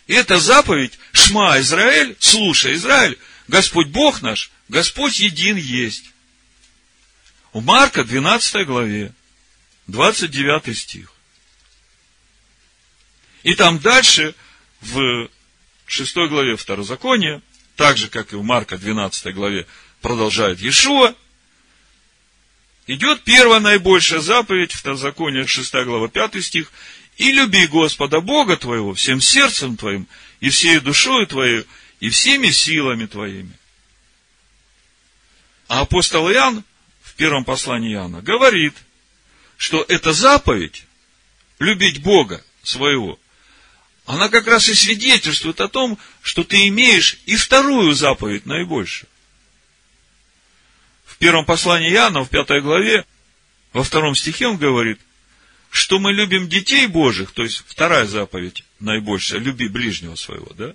S1: И эта заповедь Шма Израиль, слушай, Израиль, Господь Бог наш, Господь един есть. У Марка 12 главе, 29 стих. И там дальше, в 6 главе Второзакония, так же, как и в Марка 12 главе, продолжает Иешуа, идет первая наибольшая заповедь, Второзаконие 6 глава 5 стих, и люби Господа Бога твоего всем сердцем твоим, и всей душою твоей, и всеми силами твоими. А апостол Иоанн в первом послании Иоанна говорит, что эта заповедь, любить Бога своего, она как раз и свидетельствует о том, что ты имеешь и вторую заповедь наибольшую. В первом послании Иоанна, в пятой главе, во втором стихе он говорит, что мы любим детей Божьих, то есть вторая заповедь наибольшая, люби ближнего своего, да?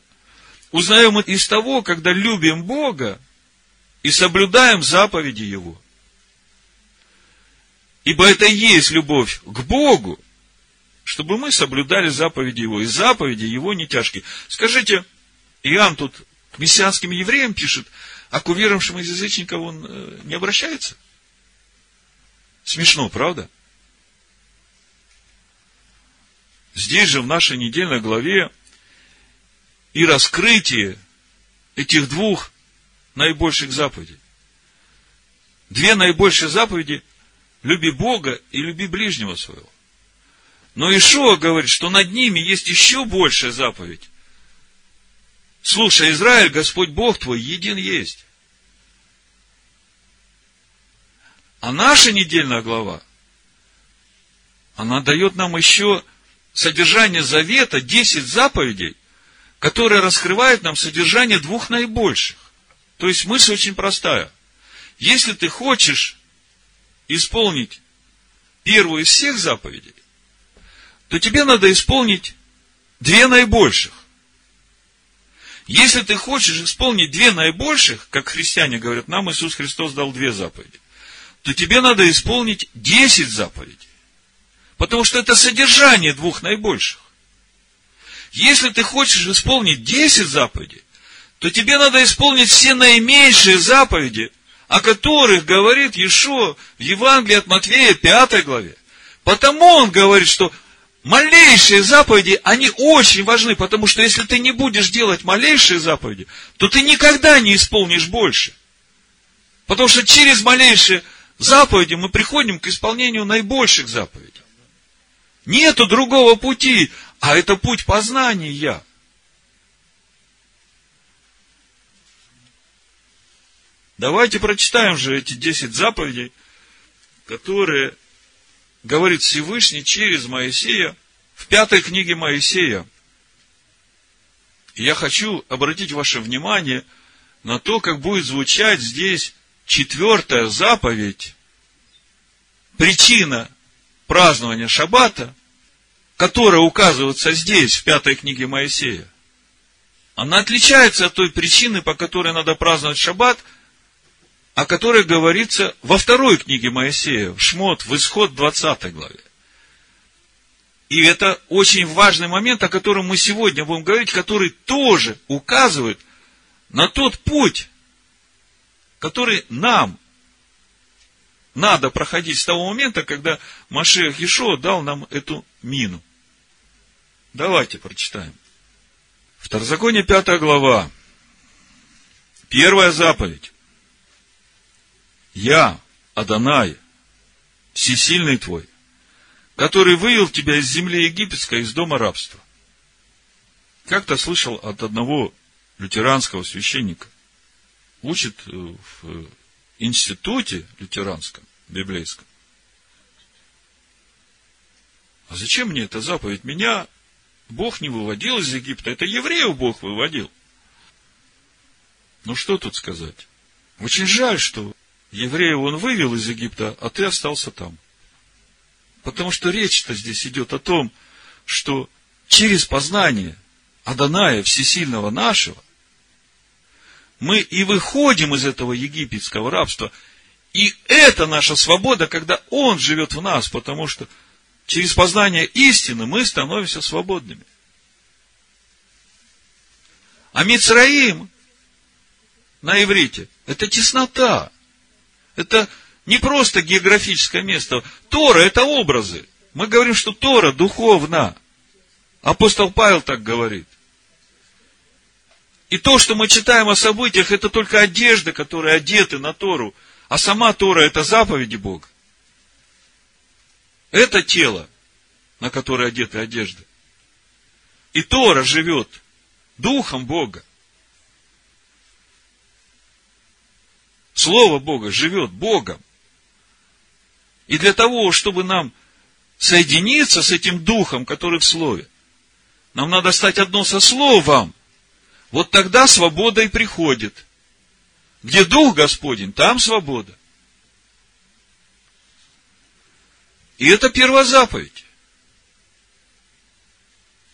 S1: Узнаем из того, когда любим Бога и соблюдаем заповеди Его. Ибо это и есть любовь к Богу, чтобы мы соблюдали заповеди Его. И заповеди Его не тяжкие. Скажите, Иоанн тут к мессианским евреям пишет, а к уверовавшим из язычников он э, не обращается? Смешно, правда? Здесь же в нашей недельной главе и раскрытие этих двух наибольших заповедей. Две наибольшие заповеди – люби Бога и люби ближнего своего. Но Ишуа говорит, что над ними есть еще большая заповедь. Слушай, Израиль, Господь Бог твой един есть. А наша недельная глава, она дает нам еще содержание завета, 10 заповедей, которые раскрывают нам содержание двух наибольших. То есть мысль очень простая. Если ты хочешь исполнить первую из всех заповедей, то тебе надо исполнить две наибольших. Если ты хочешь исполнить две наибольших, как христиане говорят, нам Иисус Христос дал две заповеди, то тебе надо исполнить десять заповедей. Потому что это содержание двух наибольших. Если ты хочешь исполнить десять заповедей, то тебе надо исполнить все наименьшие заповеди, о которых говорит Иешуа в Евангелии от Матвея 5 главе. Потому он говорит, что малейшие заповеди, они очень важны, потому что если ты не будешь делать малейшие заповеди, то ты никогда не исполнишь больше. Потому что через малейшие заповеди мы приходим к исполнению наибольших заповедей. Нету другого пути, а это путь познания. Давайте прочитаем же эти десять заповедей, которые говорит Всевышний через Моисея в пятой книге Моисея. Я хочу обратить ваше внимание на то, как будет звучать здесь четвертая заповедь, причина празднования Шаббата, которая указывается здесь, в пятой книге Моисея. Она отличается от той причины, по которой надо праздновать Шаббат – о которой говорится во второй книге Моисея, в Шмот, в Исход 20 главе. И это очень важный момент, о котором мы сегодня будем говорить, который тоже указывает на тот путь, который нам надо проходить с того момента, когда Машех Ешо дал нам эту мину. Давайте прочитаем. Второзаконие, пятая глава. Первая заповедь. Я, Адонай, всесильный твой, который вывел тебя из земли египетской, из дома рабства. Как-то слышал от одного лютеранского священника, учит в институте лютеранском, библейском. А зачем мне эта заповедь? Меня Бог не выводил из Египта, это евреев Бог выводил. Ну что тут сказать? Очень жаль, что Евреев он вывел из Египта, а ты остался там. Потому что речь-то здесь идет о том, что через познание Аданая Всесильного нашего, мы и выходим из этого египетского рабства. И это наша свобода, когда Он живет в нас, потому что через познание истины мы становимся свободными. А Мицраим на иврите – это теснота. Это не просто географическое место. Тора – это образы. Мы говорим, что Тора духовна. Апостол Павел так говорит. И то, что мы читаем о событиях, это только одежда, которые одеты на Тору. А сама Тора – это заповеди Бога. Это тело, на которое одеты одежды. И Тора живет Духом Бога. Слово Бога живет Богом. И для того, чтобы нам соединиться с этим Духом, который в Слове, нам надо стать одно со Словом. Вот тогда свобода и приходит. Где Дух Господень, там свобода. И это первая заповедь.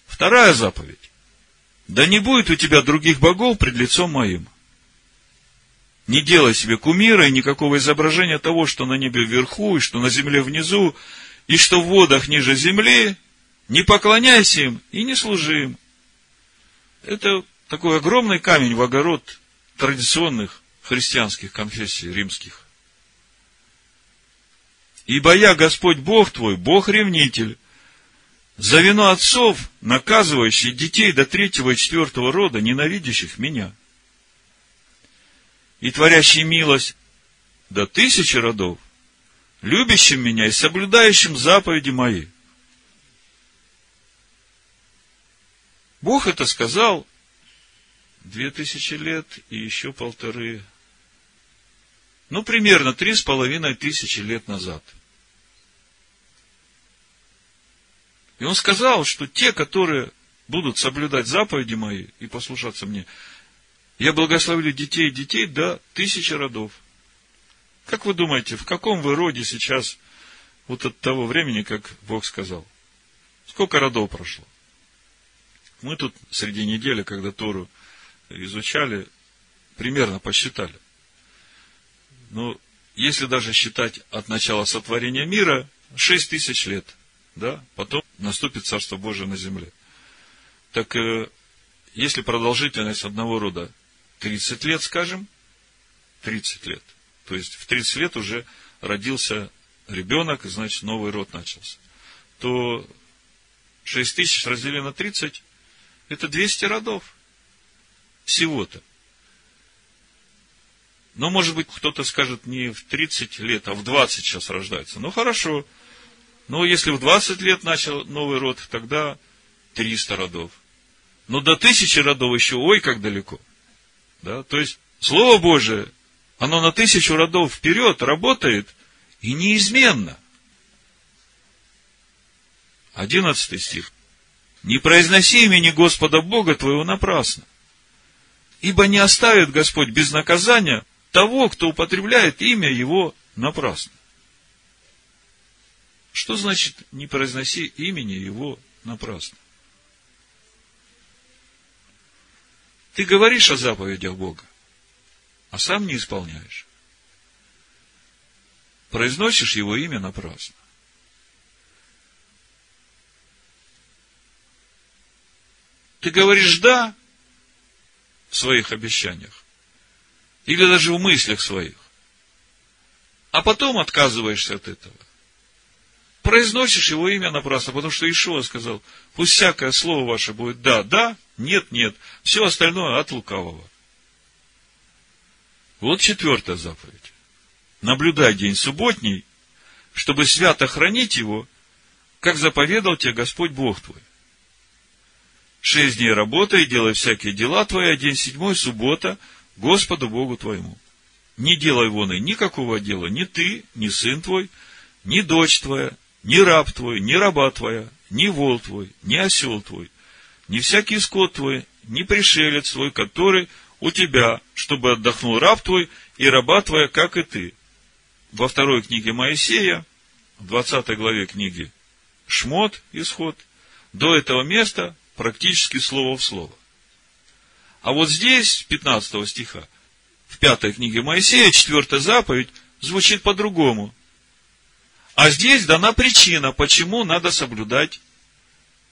S1: Вторая заповедь. Да не будет у тебя других богов пред лицом моим. Не делай себе кумира и никакого изображения того, что на небе вверху, и что на земле внизу, и что в водах ниже земли. Не поклоняйся им и не служи им. Это такой огромный камень в огород традиционных христианских конфессий римских. Ибо я, Господь Бог твой, Бог-ревнитель, за вину отцов, наказывающий детей до третьего и четвертого рода, ненавидящих меня – и творящий милость до тысячи родов, любящим меня и соблюдающим заповеди мои. Бог это сказал две тысячи лет и еще полторы, ну, примерно три с половиной тысячи лет назад. И он сказал, что те, которые будут соблюдать заповеди мои и послушаться мне, я благословлю детей и детей до тысячи родов. Как вы думаете, в каком вы роде сейчас вот от того времени, как Бог сказал? Сколько родов прошло? Мы тут среди недели, когда Тору изучали, примерно посчитали. Но если даже считать от начала сотворения мира, 6 тысяч лет, да, потом наступит Царство Божие на земле. Так, э, если продолжительность одного рода 30 лет, скажем, 30 лет, то есть в 30 лет уже родился ребенок, значит, новый род начался, то 6 тысяч разделили на 30, это 200 родов всего-то. Но, может быть, кто-то скажет не в 30 лет, а в 20 сейчас рождается. Ну, хорошо. Но если в 20 лет начал новый род, тогда 300 родов. Но до тысячи родов еще ой, как далеко. Да? То есть, Слово Божие, оно на тысячу родов вперед работает и неизменно. Одиннадцатый стих. Не произноси имени Господа Бога твоего напрасно. Ибо не оставит Господь без наказания того, кто употребляет имя Его напрасно. Что значит не произноси имени Его напрасно? Ты говоришь о заповедях Бога, а сам не исполняешь. Произносишь Его имя напрасно. Ты говоришь «да» в своих обещаниях, или даже в мыслях своих, а потом отказываешься от этого. Произносишь его имя напрасно, потому что Ишуа сказал, пусть всякое слово ваше будет «да», «да», «нет», «нет», все остальное от лукавого. Вот четвертая заповедь. Наблюдай день субботний, чтобы свято хранить его, как заповедал тебе Господь Бог твой. Шесть дней работай, делай всякие дела твои, а день седьмой, суббота, Господу Богу твоему. Не делай вон и никакого дела, ни ты, ни сын твой, ни дочь твоя, ни раб твой, ни раба твоя, ни вол твой, ни осел твой, ни всякий скот твой, ни пришелец твой, который у тебя, чтобы отдохнул раб твой и раба твоя, как и ты. Во второй книге Моисея, в 20 главе книги Шмот, Исход, до этого места практически слово в слово. А вот здесь, 15 стиха, в пятой книге Моисея, четвертая заповедь, звучит по-другому. А здесь дана причина, почему надо соблюдать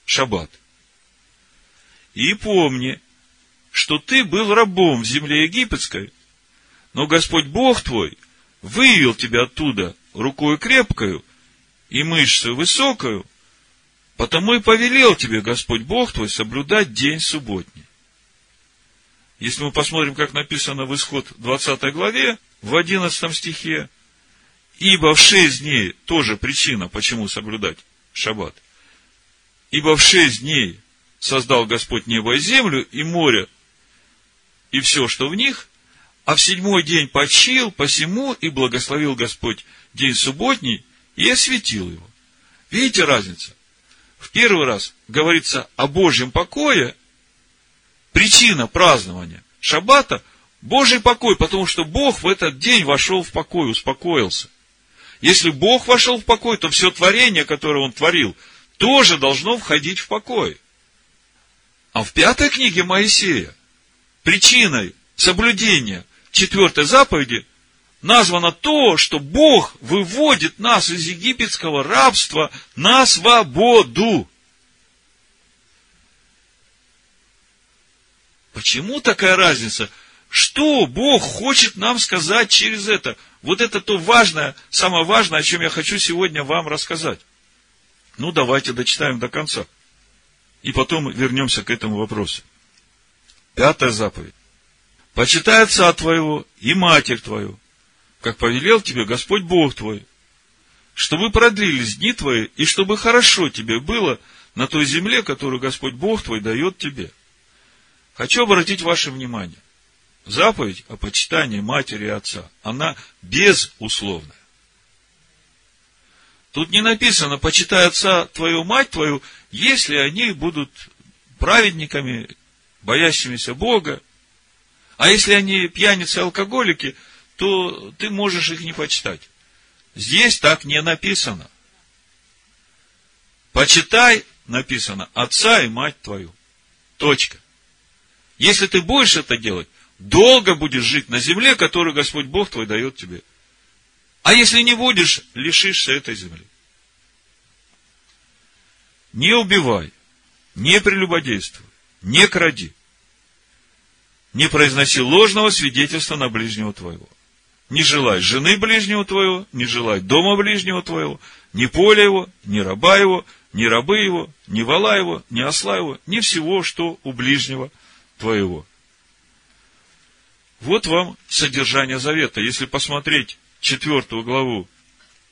S1: шаббат. И помни, что ты был рабом в земле египетской, но Господь Бог твой вывел тебя оттуда рукой крепкою и мышцей высокою, Потому и повелел тебе Господь Бог твой соблюдать день субботний. Если мы посмотрим, как написано в исход 20 главе, в 11 стихе, ибо в шесть дней тоже причина, почему соблюдать шаббат. Ибо в шесть дней создал Господь небо и землю, и море, и все, что в них, а в седьмой день почил, посему и благословил Господь день субботний и осветил его. Видите разницу? В первый раз говорится о Божьем покое, причина празднования Шаббата – Божий покой, потому что Бог в этот день вошел в покой, успокоился. Если Бог вошел в покой, то все творение, которое Он творил, тоже должно входить в покой. А в пятой книге Моисея причиной соблюдения четвертой заповеди названо то, что Бог выводит нас из египетского рабства на свободу. Почему такая разница? Что Бог хочет нам сказать через это? Вот это то важное, самое важное, о чем я хочу сегодня вам рассказать. Ну, давайте дочитаем до конца. И потом вернемся к этому вопросу. Пятая заповедь. Почитай отца твоего и матерь твою, как повелел тебе Господь Бог твой, чтобы продлились дни твои, и чтобы хорошо тебе было на той земле, которую Господь Бог твой дает тебе. Хочу обратить ваше внимание. Заповедь о почитании матери и отца, она безусловная. Тут не написано, почитай отца твою, мать твою, если они будут праведниками, боящимися Бога. А если они пьяницы, алкоголики, то ты можешь их не почитать. Здесь так не написано. Почитай, написано, отца и мать твою. Точка. Если ты будешь это делать, долго будешь жить на земле, которую Господь Бог твой дает тебе. А если не будешь, лишишься этой земли. Не убивай, не прелюбодействуй, не кради, не произноси ложного свидетельства на ближнего твоего. Не желай жены ближнего твоего, не желай дома ближнего твоего, ни поля его, ни раба его, ни рабы его, ни вала его, ни осла его, ни всего, что у ближнего твоего. Вот вам содержание завета. Если посмотреть четвертую главу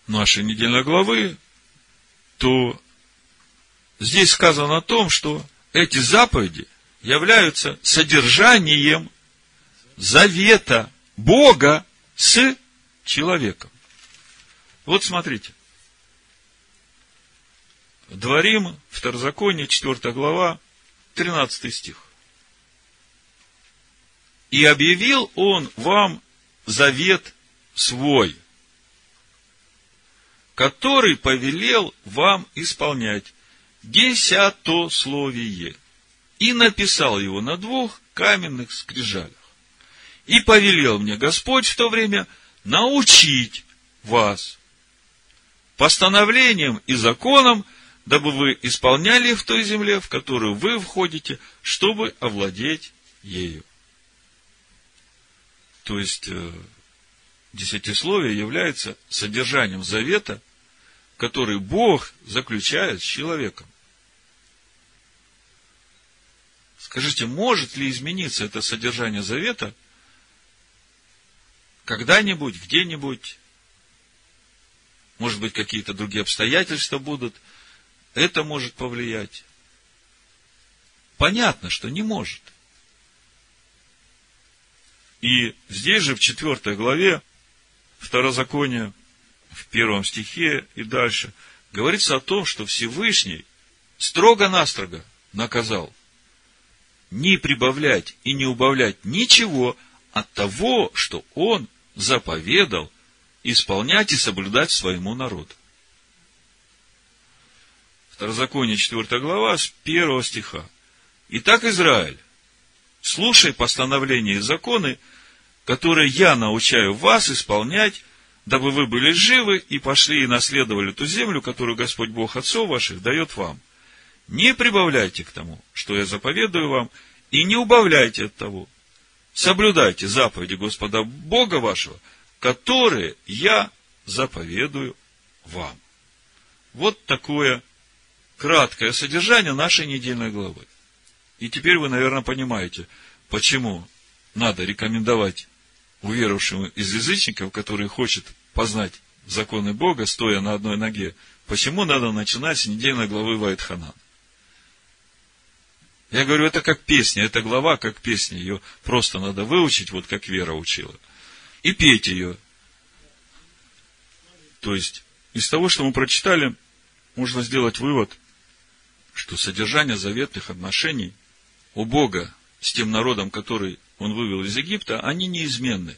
S1: нашей недельной главы, то здесь сказано о том, что эти заповеди являются содержанием завета Бога с человеком. Вот смотрите. Дворим, Второзаконие, 4 глава, 13 стих. И объявил он вам завет свой, который повелел вам исполнять десятословие, и написал его на двух каменных скрижалях. И повелел мне Господь в то время научить вас постановлением и законом, дабы вы исполняли в той земле, в которую вы входите, чтобы овладеть ею. То есть, э, десятисловие является содержанием завета, который Бог заключает с человеком. Скажите, может ли измениться это содержание завета когда-нибудь, где-нибудь? Может быть, какие-то другие обстоятельства будут. Это может повлиять. Понятно, что не может. И здесь же в четвертой главе Второзакония, в первом стихе и дальше, говорится о том, что Всевышний строго-настрого наказал не прибавлять и не убавлять ничего от того, что Он заповедал исполнять и соблюдать своему народу. Второзаконие, 4 глава, с 1 стиха. Итак, Израиль, слушай постановления и законы, которые я научаю вас исполнять, дабы вы были живы и пошли и наследовали ту землю, которую Господь Бог отцов ваших дает вам. Не прибавляйте к тому, что я заповедую вам, и не убавляйте от того. Соблюдайте заповеди Господа Бога вашего, которые я заповедую вам. Вот такое краткое содержание нашей недельной главы. И теперь вы, наверное, понимаете, почему надо рекомендовать уверовавшему из язычников, который хочет познать законы Бога, стоя на одной ноге, почему надо начинать с недельной главы Вайтханан. Я говорю, это как песня, эта глава как песня, ее просто надо выучить, вот как Вера учила, и петь ее. То есть, из того, что мы прочитали, можно сделать вывод, что содержание заветных отношений у Бога с тем народом, который Он вывел из Египта, они неизменны.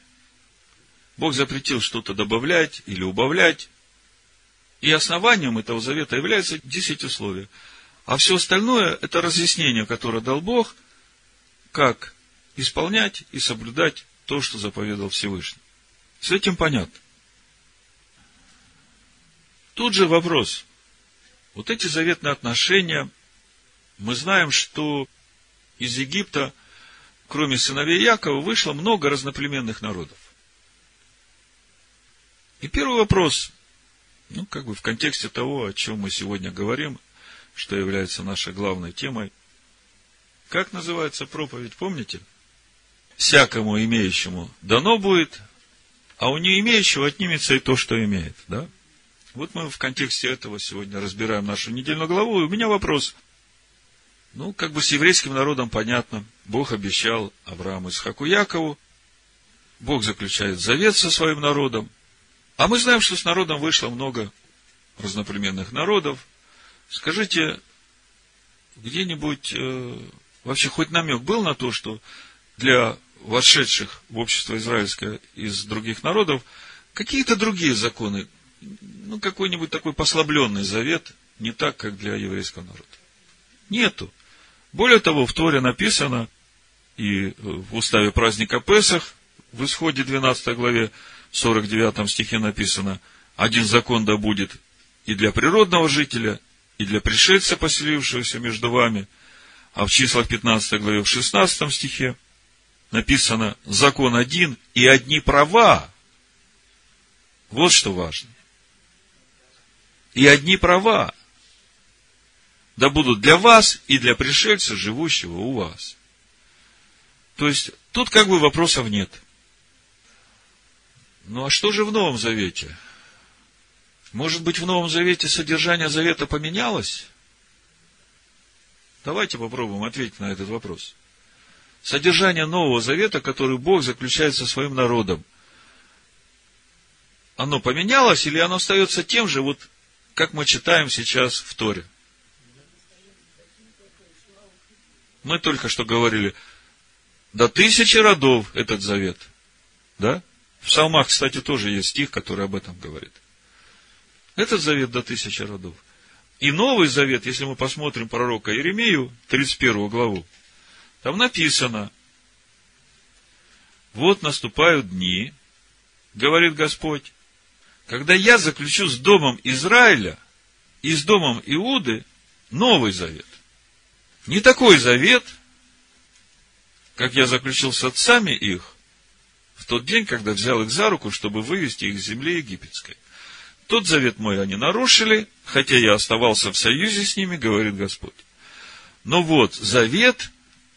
S1: Бог запретил что-то добавлять или убавлять, и основанием этого завета является десятисловие – а все остальное – это разъяснение, которое дал Бог, как исполнять и соблюдать то, что заповедал Всевышний. С этим понятно. Тут же вопрос. Вот эти заветные отношения, мы знаем, что из Египта, кроме сыновей Якова, вышло много разноплеменных народов. И первый вопрос, ну, как бы в контексте того, о чем мы сегодня говорим, что является нашей главной темой. Как называется проповедь, помните? Всякому имеющему дано будет, а у не имеющего отнимется и то, что имеет. Да? Вот мы в контексте этого сегодня разбираем нашу недельную главу. И у меня вопрос. Ну, как бы с еврейским народом понятно. Бог обещал Аврааму, Исхаку, Якову. Бог заключает завет со своим народом. А мы знаем, что с народом вышло много разноплеменных народов. Скажите, где-нибудь э, вообще хоть намек был на то, что для вошедших в общество израильское из других народов какие-то другие законы, ну, какой-нибудь такой послабленный завет, не так, как для еврейского народа. Нету. Более того, в Торе написано, и в уставе праздника Песах, в исходе 12 главе, 49 стихе написано, один закон да будет и для природного жителя, и для пришельца, поселившегося между вами. А в числах 15 главе, в 16 стихе написано закон один и одни права. Вот что важно. И одни права. Да будут для вас и для пришельца, живущего у вас. То есть, тут как бы вопросов нет. Ну а что же в Новом Завете? Может быть, в Новом Завете содержание Завета поменялось? Давайте попробуем ответить на этот вопрос. Содержание Нового Завета, который Бог заключает со своим народом, оно поменялось или оно остается тем же, вот как мы читаем сейчас в Торе? Мы только что говорили, до тысячи родов этот завет. Да? В Псалмах, кстати, тоже есть стих, который об этом говорит. Этот завет до тысячи родов. И Новый Завет, если мы посмотрим пророка Иеремию, 31 главу, там написано, вот наступают дни, говорит Господь, когда я заключу с домом Израиля и с домом Иуды Новый Завет. Не такой завет, как я заключил с отцами их в тот день, когда взял их за руку, чтобы вывести их с земли египетской. Тот завет мой они нарушили, хотя я оставался в союзе с ними, говорит Господь. Но вот завет,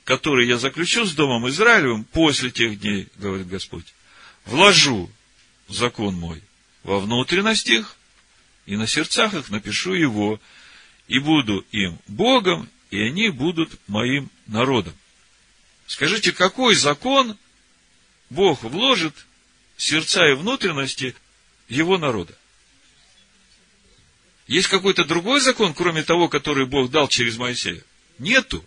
S1: который я заключу с Домом Израилевым после тех дней, говорит Господь, вложу закон мой во внутренность их, и на сердцах их напишу его, и буду им Богом, и они будут моим народом. Скажите, какой закон Бог вложит в сердца и внутренности его народа? Есть какой-то другой закон, кроме того, который Бог дал через Моисея? Нету.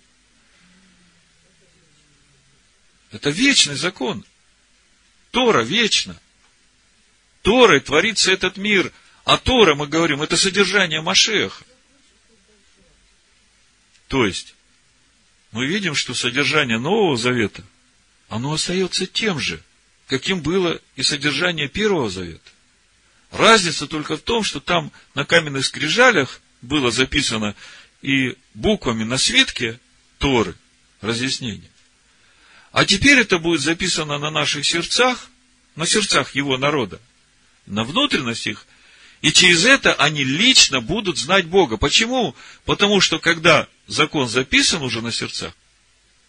S1: Это вечный закон. Тора вечна. Торой творится этот мир. А Тора, мы говорим, это содержание Машеха. То есть, мы видим, что содержание Нового Завета, оно остается тем же, каким было и содержание Первого Завета. Разница только в том, что там на каменных скрижалях было записано и буквами на свитке Торы, разъяснение. А теперь это будет записано на наших сердцах, на сердцах его народа, на внутренностях, и через это они лично будут знать Бога. Почему? Потому что когда закон записан уже на сердцах,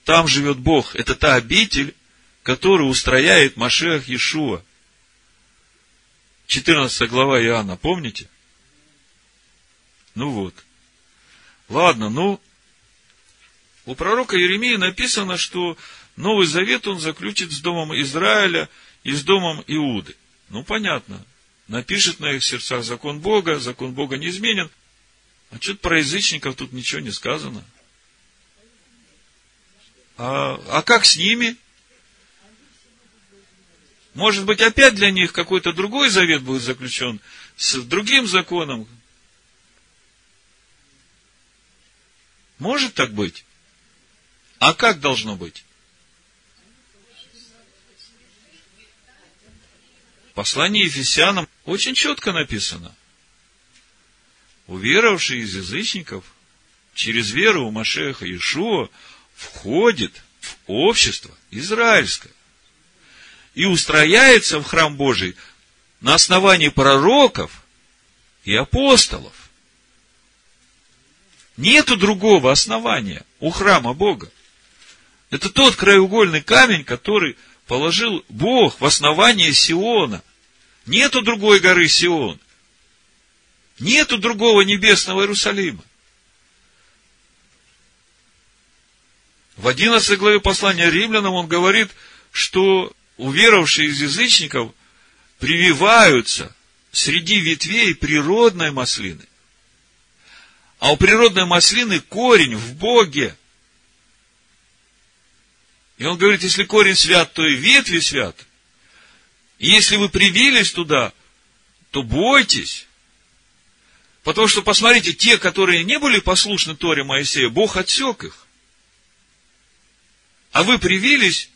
S1: там живет Бог. Это та обитель, которую устрояет Машех Иешуа. 14 глава Иоанна, помните? Ну вот. Ладно, ну, у пророка Еремии написано, что Новый Завет он заключит с домом Израиля и с домом Иуды. Ну, понятно. Напишет на их сердцах закон Бога, закон Бога не изменен. А что-то про язычников тут ничего не сказано. А, а как с ними? Может быть, опять для них какой-то другой завет будет заключен с другим законом. Может так быть? А как должно быть? Послание Ефесянам очень четко написано. Уверовавший из язычников через веру в Машеха Иешуа входит в общество израильское и устрояется в храм Божий на основании пророков и апостолов. Нету другого основания у храма Бога. Это тот краеугольный камень, который положил Бог в основание Сиона. Нету другой горы Сион. Нету другого небесного Иерусалима. В 11 главе послания римлянам он говорит, что уверовавшие из язычников прививаются среди ветвей природной маслины. А у природной маслины корень в Боге. И он говорит, если корень свят, то и ветви святы. И если вы привились туда, то бойтесь. Потому что, посмотрите, те, которые не были послушны Торе Моисея, Бог отсек их. А вы привились,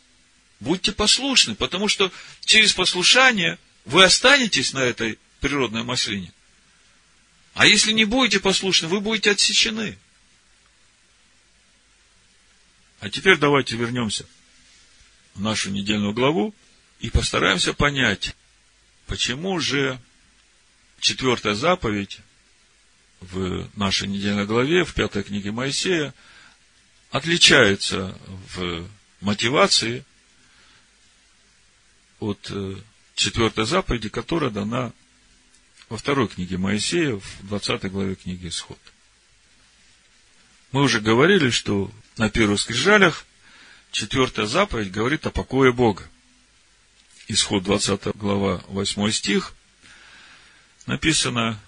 S1: будьте послушны, потому что через послушание вы останетесь на этой природной маслине. А если не будете послушны, вы будете отсечены. А теперь давайте вернемся в нашу недельную главу и постараемся понять, почему же четвертая заповедь в нашей недельной главе, в пятой книге Моисея, отличается в мотивации от э, четвертой заповеди, которая дана во второй книге Моисея, в 20 главе книги Исход. Мы уже говорили, что на первых скрижалях четвертая заповедь говорит о покое Бога. Исход 20 глава 8 стих написано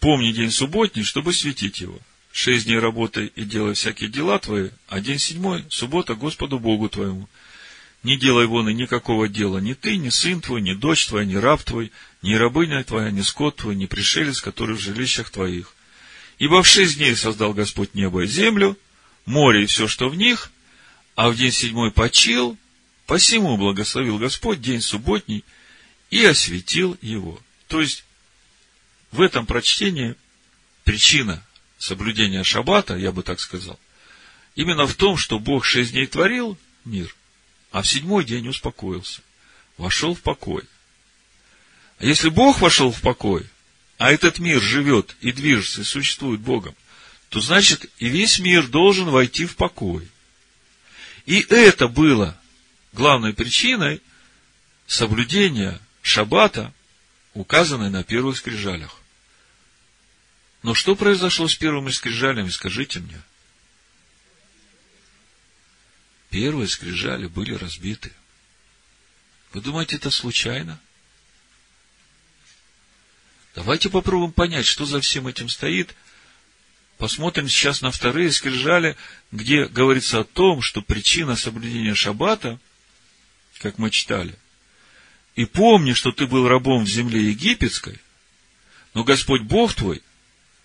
S1: «Помни день субботний, чтобы светить его. Шесть дней работай и делай всякие дела твои, а день седьмой – суббота Господу Богу твоему. Не делай вон и никакого дела ни ты, ни сын твой, ни дочь твоя, ни раб твой, ни рабыня твоя, ни скот твой, ни пришелец, который в жилищах твоих. Ибо в шесть дней создал Господь небо и землю, море и все, что в них, а в день седьмой почил, посему благословил Господь день субботний и осветил его. То есть, в этом прочтении причина соблюдения шаббата, я бы так сказал, именно в том, что Бог шесть дней творил мир – а в седьмой день успокоился, вошел в покой. А если Бог вошел в покой, а этот мир живет и движется, и существует Богом, то значит и весь мир должен войти в покой. И это было главной причиной соблюдения шаббата, указанной на первых скрижалях. Но что произошло с первыми скрижалями, скажите мне – первые скрижали были разбиты. Вы думаете, это случайно? Давайте попробуем понять, что за всем этим стоит. Посмотрим сейчас на вторые скрижали, где говорится о том, что причина соблюдения шаббата, как мы читали, и помни, что ты был рабом в земле египетской, но Господь Бог твой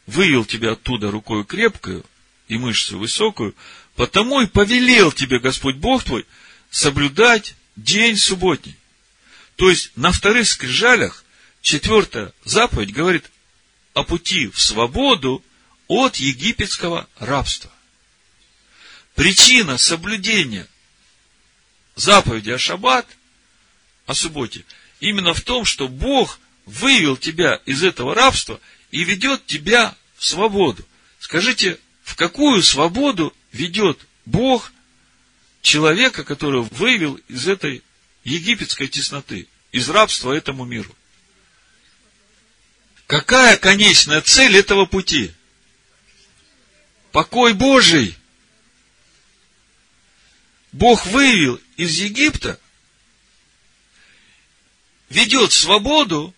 S1: вывел тебя оттуда рукой крепкую и мышцу высокую, Потому и повелел тебе Господь Бог твой соблюдать день субботний. То есть на вторых скрижалях четвертая заповедь говорит о пути в свободу от египетского рабства. Причина соблюдения заповеди о шаббат, о субботе, именно в том, что Бог вывел тебя из этого рабства и ведет тебя в свободу. Скажите, в какую свободу ведет Бог человека, который вывел из этой египетской тесноты, из рабства этому миру. Какая конечная цель этого пути? Покой Божий. Бог вывел из Египта, ведет свободу,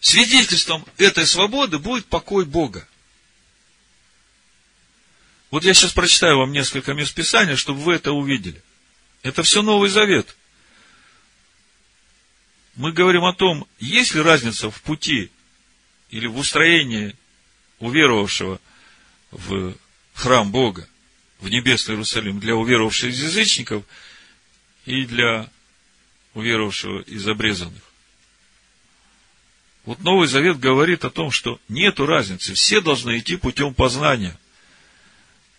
S1: свидетельством этой свободы будет покой Бога. Вот я сейчас прочитаю вам несколько мест Писания, чтобы вы это увидели. Это все Новый Завет. Мы говорим о том, есть ли разница в пути или в устроении уверовавшего в храм Бога, в небесный Иерусалим, для уверовавших из язычников и для уверовавшего из обрезанных. Вот Новый Завет говорит о том, что нету разницы, все должны идти путем познания.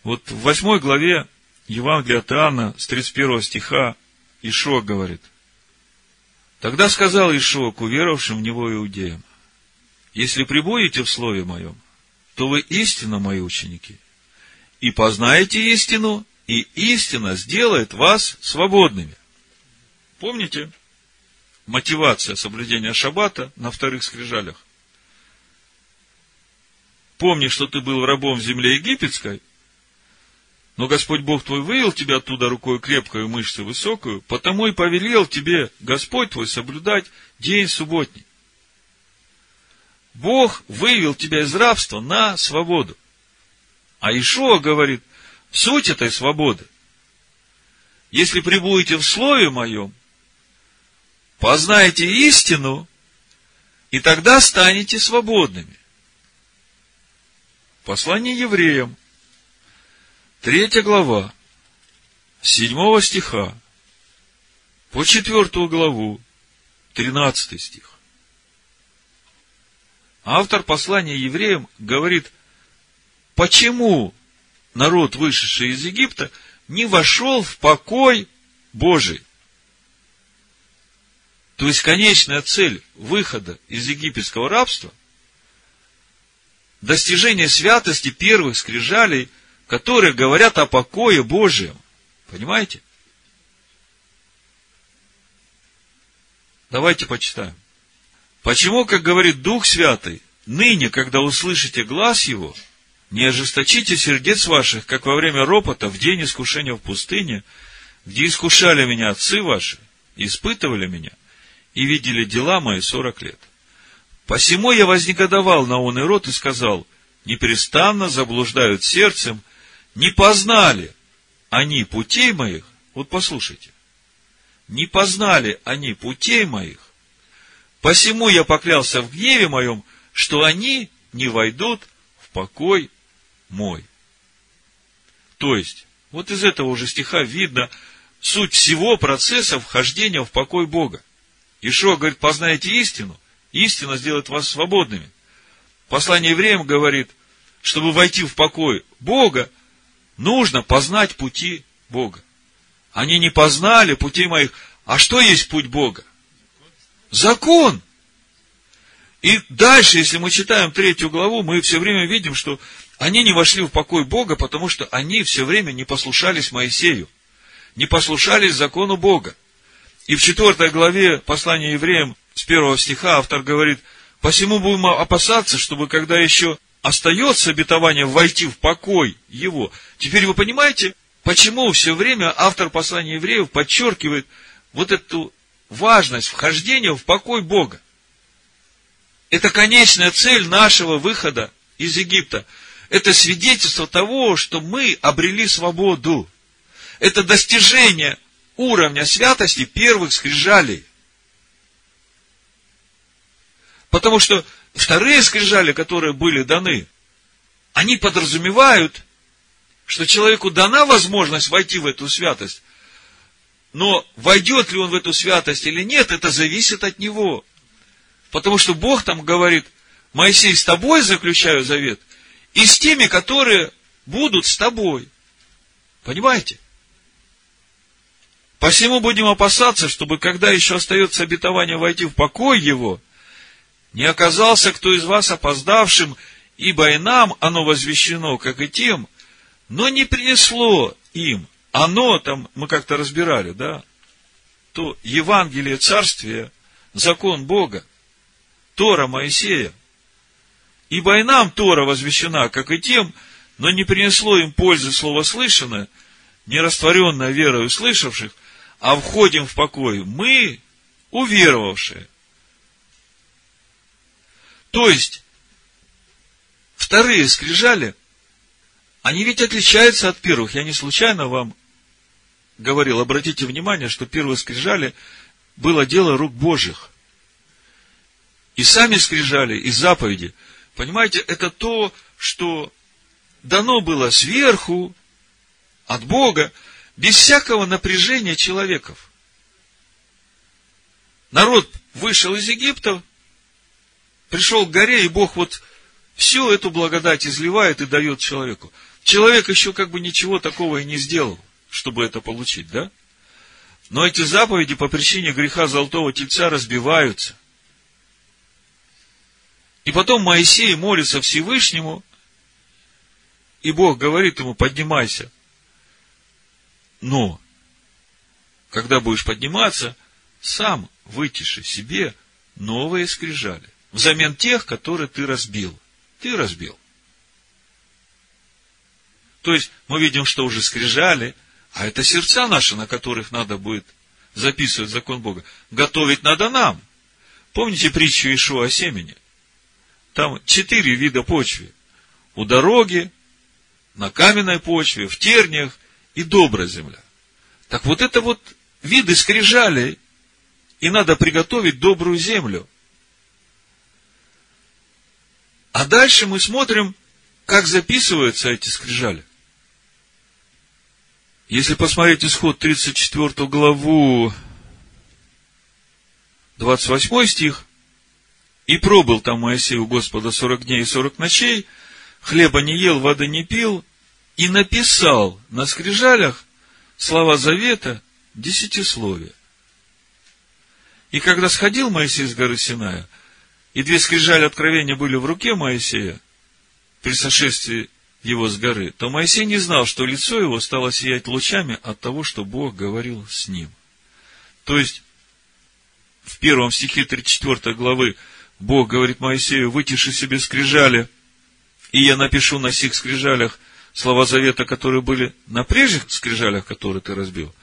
S1: Вот в восьмой главе Евангелия от Иоанна с 31 стиха Ишуа говорит. Тогда сказал Ишуа к уверовавшим в него иудеям, если прибудете в слове моем, то вы истинно мои ученики, и познаете истину, и истина сделает вас свободными. Помните мотивация соблюдения шаббата на вторых скрижалях? Помни, что ты был рабом в земле египетской – но Господь Бог твой вывел тебя оттуда рукой крепкую, мышцу высокую, потому и повелел тебе Господь твой соблюдать день субботний. Бог вывел тебя из рабства на свободу. А Ишуа говорит, суть этой свободы. Если прибудете в Слове Моем, познаете истину, и тогда станете свободными. Послание евреям, третья глава, седьмого стиха, по четвертую главу, тринадцатый стих. Автор послания евреям говорит, почему народ, вышедший из Египта, не вошел в покой Божий. То есть конечная цель выхода из египетского рабства – достижение святости первых скрижалей, которые говорят о покое Божьем. Понимаете? Давайте почитаем. Почему, как говорит Дух Святый, ныне, когда услышите глаз Его, не ожесточите сердец ваших, как во время ропота в день искушения в пустыне, где искушали меня отцы ваши, испытывали меня, и видели дела мои сорок лет. Посему я вознегодовал на он и рот и сказал, неперестанно заблуждают сердцем, не познали они путей моих, вот послушайте, не познали они путей моих, посему я поклялся в гневе моем, что они не войдут в покой мой. То есть, вот из этого уже стиха видно суть всего процесса вхождения в покой Бога. Ишуа говорит, познаете истину, истина сделает вас свободными. Послание евреям говорит, чтобы войти в покой Бога, нужно познать пути Бога. Они не познали пути моих. А что есть путь Бога? Закон. И дальше, если мы читаем третью главу, мы все время видим, что они не вошли в покой Бога, потому что они все время не послушались Моисею, не послушались закону Бога. И в четвертой главе послания евреям с первого стиха автор говорит, посему будем опасаться, чтобы когда еще остается обетование войти в покой его. Теперь вы понимаете, почему все время автор послания евреев подчеркивает вот эту важность вхождения в покой Бога. Это конечная цель нашего выхода из Египта. Это свидетельство того, что мы обрели свободу. Это достижение уровня святости первых скрижалей. Потому что вторые скрижали, которые были даны, они подразумевают, что человеку дана возможность войти в эту святость, но войдет ли он в эту святость или нет, это зависит от него. Потому что Бог там говорит, Моисей, с тобой заключаю завет, и с теми, которые будут с тобой. Понимаете? Посему будем опасаться, чтобы, когда еще остается обетование войти в покой его, не оказался кто из вас опоздавшим, ибо и нам оно возвещено, как и тем, но не принесло им. Оно там, мы как-то разбирали, да? То Евангелие Царствия, закон Бога, Тора Моисея. Ибо и нам Тора возвещена, как и тем, но не принесло им пользы слово слышанное, не растворенное верой услышавших, а входим в покой мы, уверовавшие. То есть, вторые скрижали, они ведь отличаются от первых. Я не случайно вам говорил, обратите внимание, что первые скрижали было дело рук Божьих. И сами скрижали, и заповеди. Понимаете, это то, что дано было сверху, от Бога, без всякого напряжения человеков. Народ вышел из Египта, пришел к горе, и Бог вот всю эту благодать изливает и дает человеку. Человек еще как бы ничего такого и не сделал, чтобы это получить, да? Но эти заповеди по причине греха золотого тельца разбиваются. И потом Моисей молится Всевышнему, и Бог говорит ему, поднимайся, но, когда будешь подниматься, сам вытиши себе новые скрижали. Взамен тех, которые ты разбил. Ты разбил. То есть, мы видим, что уже скрижали, а это сердца наши, на которых надо будет записывать закон Бога. Готовить надо нам. Помните притчу Ишуа о семени? там четыре вида почвы. У дороги, на каменной почве, в терниях и добрая земля. Так вот это вот виды скрижалей, и надо приготовить добрую землю. А дальше мы смотрим, как записываются эти скрижали. Если посмотреть исход 34 главу, 28 стих, «И пробыл там Моисей у Господа сорок дней и сорок ночей, хлеба не ел, воды не пил, и написал на скрижалях слова завета десятисловия. И когда сходил Моисей с горы Синая, и две скрижали откровения были в руке Моисея, при сошествии его с горы, то Моисей не знал, что лицо его стало сиять лучами от того, что Бог говорил с ним. То есть, в первом стихе 34 главы Бог говорит Моисею, вытиши себе скрижали, и я напишу на сих скрижалях слова завета, которые были на прежних скрижалях, которые ты разбил.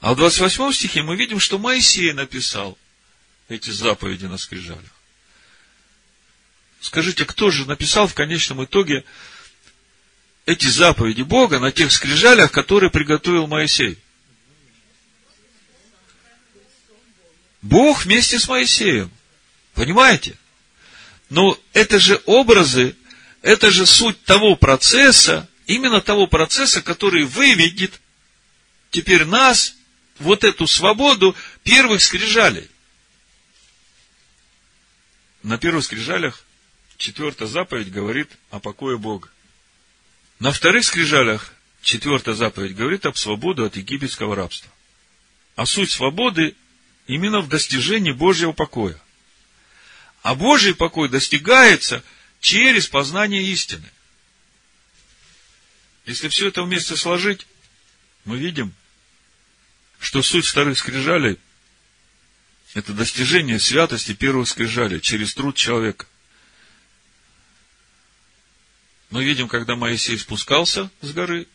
S1: А в 28 стихе мы видим, что Моисей написал эти заповеди на скрижалях. Скажите, кто же написал в конечном итоге эти заповеди Бога на тех скрижалях, которые приготовил Моисей? Бог вместе с Моисеем. Понимаете? Но это же образы, это же суть того процесса, именно того процесса, который выведет теперь нас, вот эту свободу первых скрижалей. На первых скрижалях четвертая заповедь говорит о покое Бога. На вторых скрижалях четвертая заповедь говорит об свободу от египетского рабства. А суть свободы именно в достижении Божьего покоя. А Божий покой достигается через познание истины. Если все это вместе сложить, мы видим, что суть вторых скрижалей – это достижение святости первых скрижалей через труд человека. Мы видим, когда Моисей спускался с горы,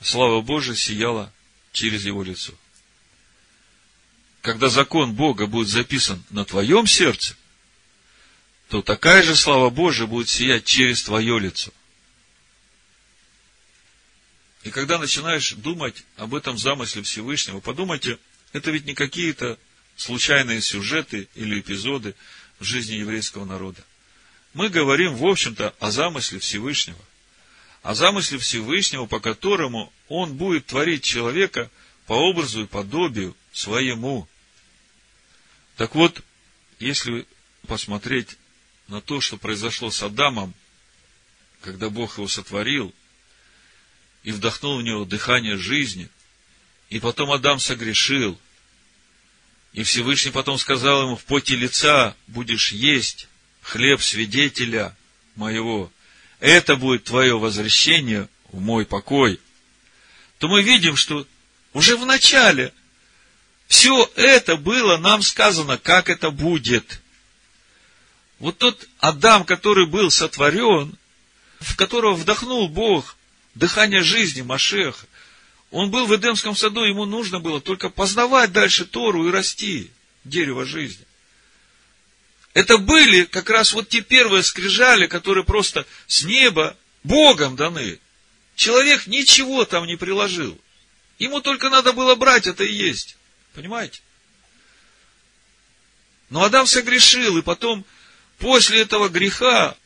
S1: слава Божия сияла через его лицо. Когда закон Бога будет записан на твоем сердце, то такая же слава Божия будет сиять через твое лицо. И когда начинаешь думать об этом замысле Всевышнего, подумайте, это ведь не какие-то случайные сюжеты или эпизоды в жизни еврейского народа. Мы говорим, в общем-то, о замысле Всевышнего. О замысле Всевышнего, по которому Он будет творить человека по образу и подобию своему. Так вот, если посмотреть на то, что произошло с Адамом, когда Бог его сотворил, и вдохнул в него дыхание жизни. И потом Адам согрешил. И Всевышний потом сказал ему, в поте лица будешь есть хлеб свидетеля моего. Это будет твое возвращение в мой покой. То мы видим, что уже в начале все это было нам сказано, как это будет. Вот тот Адам, который был сотворен, в которого вдохнул Бог дыхание жизни Машеха. Он был в Эдемском саду, ему нужно было только познавать дальше Тору и расти, дерево жизни. Это были как раз вот те первые скрижали, которые просто с неба Богом даны. Человек ничего там не приложил. Ему только надо было брать это и есть. Понимаете? Но Адам согрешил, и потом, после этого греха,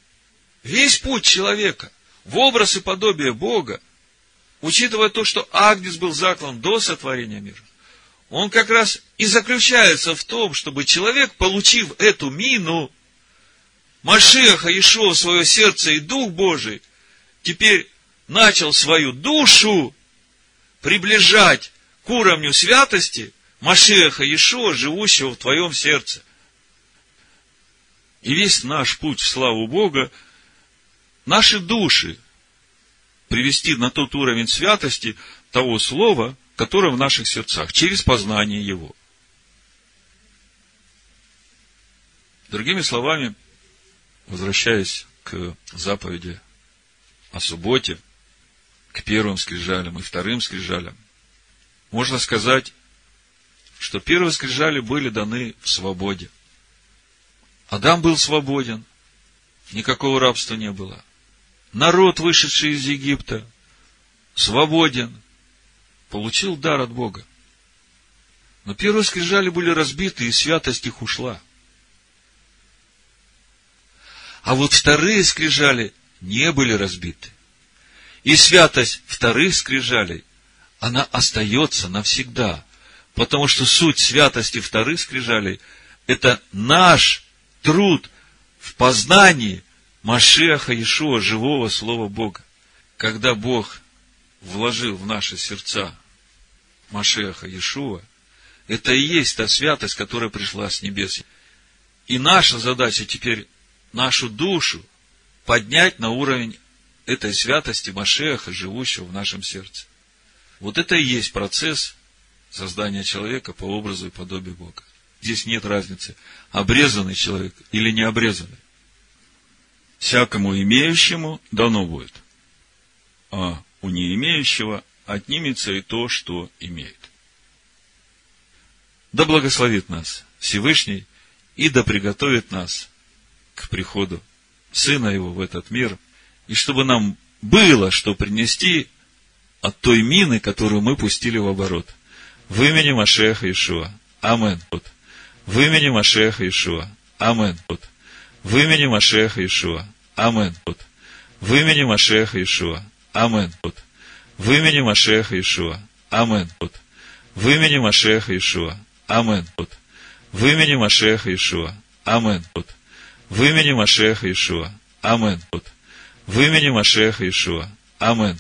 S1: весь путь человека в образ и подобие Бога, учитывая то, что Агнец был заклан до сотворения мира, он как раз и заключается в том, чтобы человек, получив эту мину, Машеха Ишо в свое сердце и Дух Божий, теперь начал свою душу приближать к уровню святости Машеха Ишо, живущего в твоем сердце. И весь наш путь в славу Бога – наши души привести на тот уровень святости того слова, которое в наших сердцах, через познание его. Другими словами, возвращаясь к заповеди о субботе, к первым скрижалям и вторым скрижалям, можно сказать, что первые скрижали были даны в свободе. Адам был свободен, никакого рабства не было. Народ, вышедший из Египта, свободен, получил дар от Бога. Но первые скрижали были разбиты, и святость их ушла. А вот вторые скрижали не были разбиты. И святость вторых скрижалей, она остается навсегда. Потому что суть святости вторых скрижалей – это наш труд в познании Машеха Иешуа, живого Слова Бога. Когда Бог вложил в наши сердца Машеха Иешуа, это и есть та святость, которая пришла с небес. И наша задача теперь нашу душу поднять на уровень этой святости Машеха, живущего в нашем сердце. Вот это и есть процесс создания человека по образу и подобию Бога. Здесь нет разницы, обрезанный человек или не обрезанный. Всякому имеющему дано будет, а у не имеющего отнимется и то, что имеет. Да благословит нас Всевышний и да приготовит нас к приходу Сына Его в этот мир, и чтобы нам было что принести от той мины, которую мы пустили в оборот. В имени Машеха Ишуа. Амен. В имени Машеха Ишуа. Амен. В имени Машеха Ишуа. Амен. В имени Машеха Ишуа. Амен. В имени Машеха Ишуа. Амен. В имени Машеха Ишуа. Амен. В имени Машеха Ишуа. Амен. В имени Машеха Ишуа. Амен. В имени Машеха Ишуа. Амен.